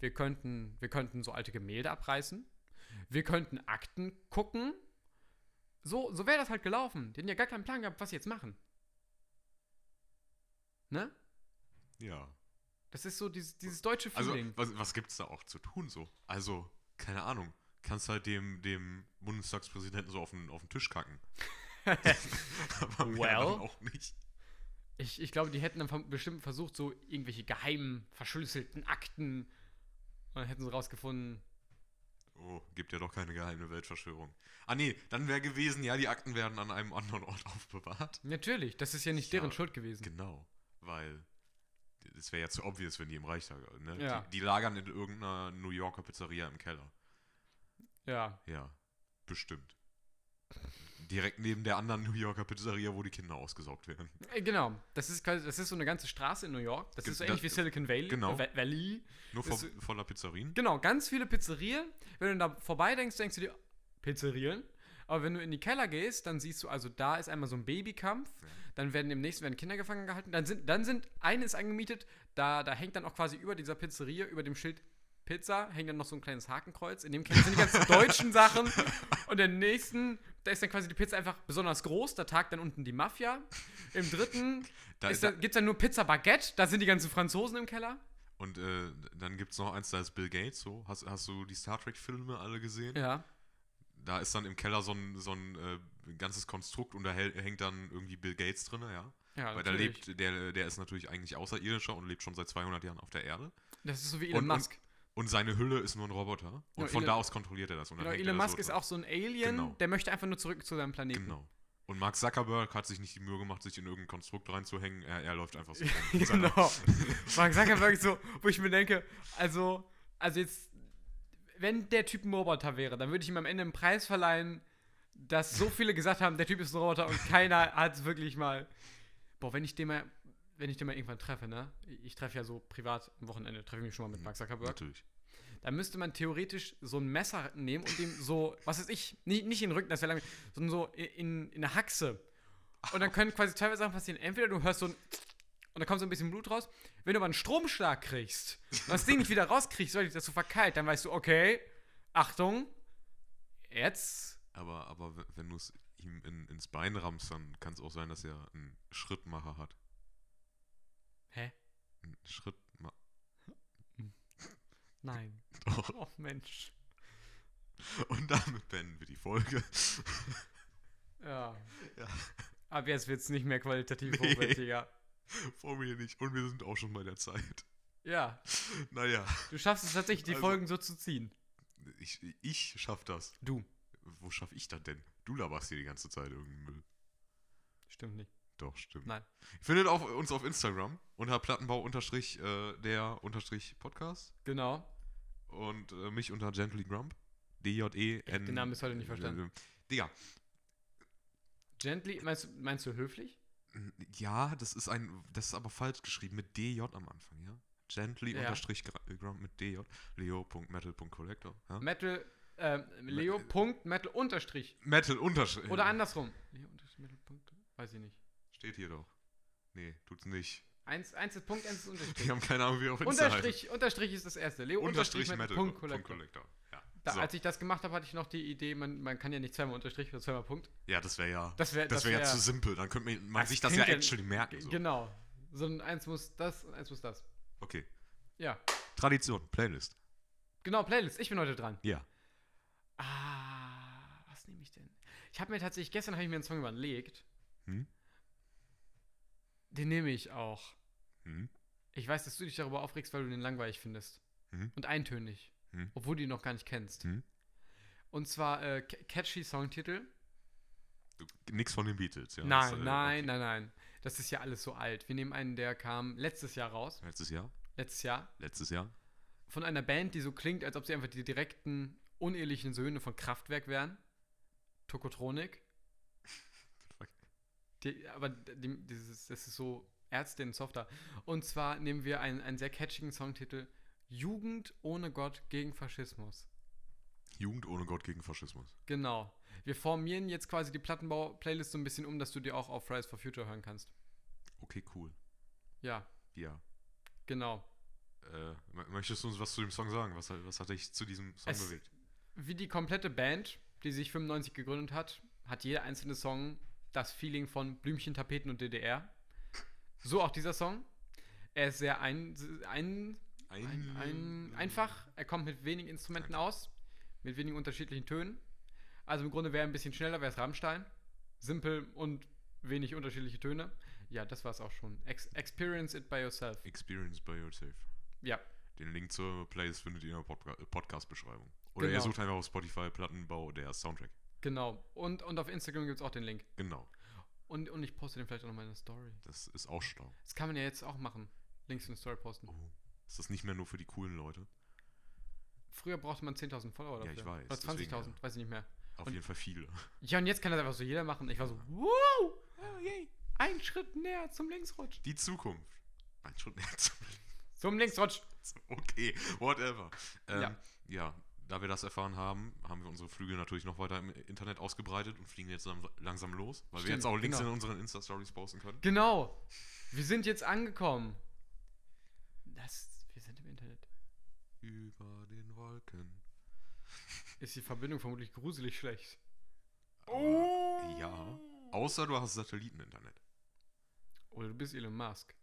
Wir könnten, wir könnten so alte Gemälde abreißen. Wir könnten Akten gucken. So, so wäre das halt gelaufen. Die hätten ja gar keinen Plan gehabt, was sie jetzt machen. Ne? ja. Das ist so dieses, dieses deutsche Also, Feeling. was, was gibt's da auch zu tun so? Also, keine Ahnung. Kannst halt dem, dem Bundestagspräsidenten so auf den, auf den Tisch kacken. Aber mehr Well. auch nicht. Ich, ich glaube, die hätten dann bestimmt versucht, so irgendwelche geheimen, verschlüsselten Akten. Und dann hätten sie rausgefunden. Oh, gibt ja doch keine geheime Weltverschwörung. Ah nee, dann wäre gewesen, ja, die Akten werden an einem anderen Ort aufbewahrt. Natürlich, das ist ja nicht Ja, deren Schuld gewesen. Genau, weil das wäre ja zu obvious, wenn die im Reichstag, ne? Ja. Die, die lagern in irgendeiner New Yorker Pizzeria im Keller. Ja. Ja, bestimmt. Direkt neben der anderen New Yorker Pizzeria, wo die Kinder ausgesaugt werden. Äh, Genau. Das ist, das ist so eine ganze Straße in New York. Das Ge- ist so ähnlich wie Silicon Valley. genau. äh, Va- Valley. Nur vo voller Pizzerien. Genau, ganz viele Pizzerien. Wenn du da vorbei denkst, denkst du dir, Pizzerien. Aber wenn du in die Keller gehst, dann siehst du, also da ist einmal so ein Babykampf. Dann werden im nächsten werden Kinder gefangen gehalten. Dann sind, dann sind, eine ist angemietet, da, da hängt dann auch quasi über dieser Pizzeria, über dem Schild Pizza, hängt dann noch so ein kleines Hakenkreuz. In dem Keller sind die ganzen deutschen Sachen. Und der nächsten, da ist dann quasi die Pizza einfach besonders groß. Da tagt dann unten die Mafia. Im dritten Da, da, gibt es dann nur Pizza Baguette. Da sind die ganzen Franzosen im Keller. und äh, dann gibt es noch eins, da ist Bill Gates so. Hast, hast du die Star Trek-Filme alle gesehen? Ja. Da ist dann im Keller so ein, so ein äh, ganzes Konstrukt und da hängt dann irgendwie Bill Gates drin, ja. Ja, Weil der lebt, der, der ist natürlich eigentlich Außerirdischer und lebt schon seit 200 Jahren auf der Erde. Das ist so wie Elon und- Musk. Und seine Hülle ist nur ein Roboter. Und Ja, von Elon- da aus kontrolliert er das. Und Genau, Elon Musk so ist auch so ein Alien, Genau. der möchte einfach nur zurück zu seinem Planeten. Genau. Und Mark Zuckerberg hat sich nicht die Mühe gemacht, sich in irgendein Konstrukt reinzuhängen. Er, er läuft einfach so. genau. Mark Zuckerberg ist so, wo ich mir denke, also, also jetzt, wenn der Typ ein Roboter wäre, dann würde ich ihm am Ende einen Preis verleihen, dass so viele gesagt haben, der Typ ist ein Roboter und keiner hat es wirklich mal. Boah, wenn ich den mal, wenn ich den mal irgendwann treffe, ne? Ich treffe ja so privat am Wochenende, treffe ich mich schon mal mit Mark Zuckerberg. Natürlich. Da müsste man theoretisch so ein Messer nehmen und ihm so, was weiß ich, nicht, nicht in den Rücken, das wäre lang, sondern so in, in der Haxe. Und dann können quasi zwei Sachen passieren. Entweder du hörst so ein und da kommt so ein bisschen Blut raus. Wenn du aber einen Stromschlag kriegst und das Ding nicht wieder rauskriegst, weil dich das so verkeilt, dann weißt du, okay, Achtung, jetzt. Aber, aber wenn du es ihm in, ins Bein rammst, dann kann es auch sein, dass er einen Schrittmacher hat. Hä? Einen Schrittmacher. Nein. Doch. Oh Mensch. Und damit beenden wir die Folge. Ja. Ja. Ab jetzt wird es nicht mehr qualitativ Nee. hochwertiger. Vor mir nicht. Und wir sind auch schon bei der Zeit. Ja, Naja, du schaffst es tatsächlich, die Also- Folgen so zu ziehen. ich, ich schaff das. Du. Wo schaff ich das denn? Du laberst hier die ganze Zeit irgendeinen Müll. Stimmt nicht. Doch, stimmt. Nein. Findet auch uns auf Instagram unter Plattenbau unterstrich äh, der unterstrich Podcast Genau. und äh, mich unter Gently Grump. D-J-E-N. Den Namen bis heute nicht verstanden. Äh, Digga, Gently, meinst, du- meinst du höflich? ja, das ist ein, das ist aber falsch geschrieben mit DJ am Anfang, ja? Gently Ja. unterstrich Gra- Grump mit DJ. Leo.metal.collector. Ja? Metal, ähm, Leo. Punkt, Metal unterstrich. Metal unterstrich. Oder andersrum. Leo unterstrich Metal. Weiß ich nicht. Steht hier doch. Nee, tut's nicht. Eins, eins ist Punkt, eins ist Wir Unterstrich. haben keine Ahnung, wie auf Insta heißt. Unterstrich, Unterstrich ist das erste. Leo Unterstrich Metal Metal. Punkt Punkt Collector. Collector. Ja. Da, so. Als ich das gemacht habe, hatte ich noch die Idee, man, man kann ja nicht zweimal Unterstrich oder zweimal Punkt. ja, das wäre ja. Das wäre Das wäre ja zu simpel. Dann könnte man, man sich das ja actually merken. So. Genau. Sondern eins muss das und eins muss das. Okay. Ja. Tradition, Playlist. Genau, Playlist. Ich bin heute dran. Ja. Ah, was nehme ich denn? Ich habe mir tatsächlich, gestern habe ich mir einen Song überlegt. Hm? Den nehme ich auch. Hm? Ich weiß, dass du dich darüber aufregst, weil du den langweilig findest. Mhm. Und eintönig. Mhm. Obwohl du ihn noch gar nicht kennst. Mhm. Und zwar äh, ca- catchy Songtitel. Nix von den Beatles, ja. nein, Das, äh, nein, okay. nein, nein. Das ist ja alles so alt. Wir nehmen einen, der kam letztes Jahr raus. Letztes Jahr? Letztes Jahr. Letztes Jahr? Von einer Band, die so klingt, als ob sie einfach die direkten, unehelichen Söhne von Kraftwerk wären. Tokotronik. Die, aber die, dieses, das ist so Ärztin softer. Und zwar nehmen wir einen, einen sehr catchigen Songtitel. Jugend ohne Gott gegen Faschismus. Jugend ohne Gott gegen Faschismus. Genau. Wir formieren jetzt quasi die Plattenbau-Playlist so ein bisschen um, dass du dir auch auf Fridays for Future hören kannst. Okay, cool. Ja, Ja. genau. Äh, möchtest du uns was zu dem Song sagen? Was, hat- was hat dich zu diesem Song Es- bewegt? Wie die komplette Band, die sich 95 gegründet hat, hat jeder einzelne Song das Feeling von Blümchen, Tapeten und DDR. So auch dieser Song. Er ist sehr ein, ein, ein, ein, einfach. Er kommt mit wenigen Instrumenten aus, mit wenigen unterschiedlichen Tönen. Also im Grunde wäre er ein bisschen schneller, wäre es Rammstein. Simpel und wenig unterschiedliche Töne. Ja, das war es auch schon. Ex experience it by yourself. Experience by yourself. Ja, Den Link zur Playlist findet ihr in der Podca Podcast-Beschreibung. Oder ihr Genau. sucht einfach auf Spotify Plattenbau der Soundtrack. Genau. Und, und auf Instagram gibt es auch den Link. Genau. Und, und ich poste den vielleicht auch noch mal in der Story. Das ist auch schlau. Das kann man ja jetzt auch machen. Links in die Story posten. Oh. Ist das nicht mehr nur für die coolen Leute? Früher brauchte man 10.000 Follower Ja, dafür. ich weiß, Oder 20.000, deswegen, ja. weiß ich nicht mehr. Auf Und- jeden Fall viele. Ja, und jetzt kann das einfach so jeder machen. Ich war so, wow, oh, yay, ein Schritt näher zum Linksrutsch. Die Zukunft. Ein Schritt näher zum Zum Linksrutsch. Okay, whatever. Ähm, Ja. ja. Da wir das erfahren haben, haben wir unsere Flüge natürlich noch weiter im Internet ausgebreitet und fliegen jetzt langsam los, weil wir Stimmt, jetzt auch Links genau. in unseren Insta-Stories posten können. Genau. Wir sind jetzt angekommen. Das, wir sind im Internet. Über den Wolken. Ist die Verbindung vermutlich gruselig schlecht. Aber, Ja. Außer du hast Satelliteninternet. Oder du bist Elon Musk.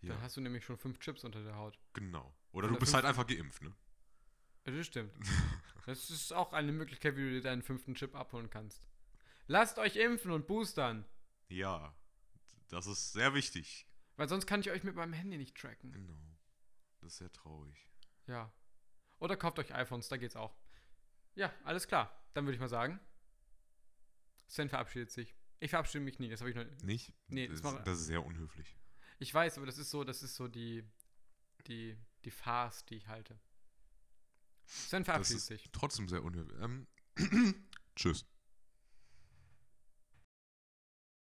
Ja, Dann hast du nämlich schon fünf Chips unter der Haut. genau. Oder Von du bist halt einfach geimpft, ne? Das stimmt. Das ist auch eine Möglichkeit, wie du dir deinen fünften Chip abholen kannst. Lasst euch impfen und boostern. Ja, das ist sehr wichtig. Weil sonst kann ich euch mit meinem Handy nicht tracken. Genau. Das ist sehr traurig. Ja. Oder kauft euch iPhones, da geht's auch. Ja, alles klar. Dann würde ich mal sagen. Sven verabschiedet sich. Ich verabschiede mich nie, das habe ich noch. Nicht? Nee, das, das war- das ist sehr unhöflich. Ich weiß, aber das ist so, das ist so die, die, die Farce, die ich halte. Sven verabschiedet sich. trotzdem sehr unhöflich. Ähm, tschüss.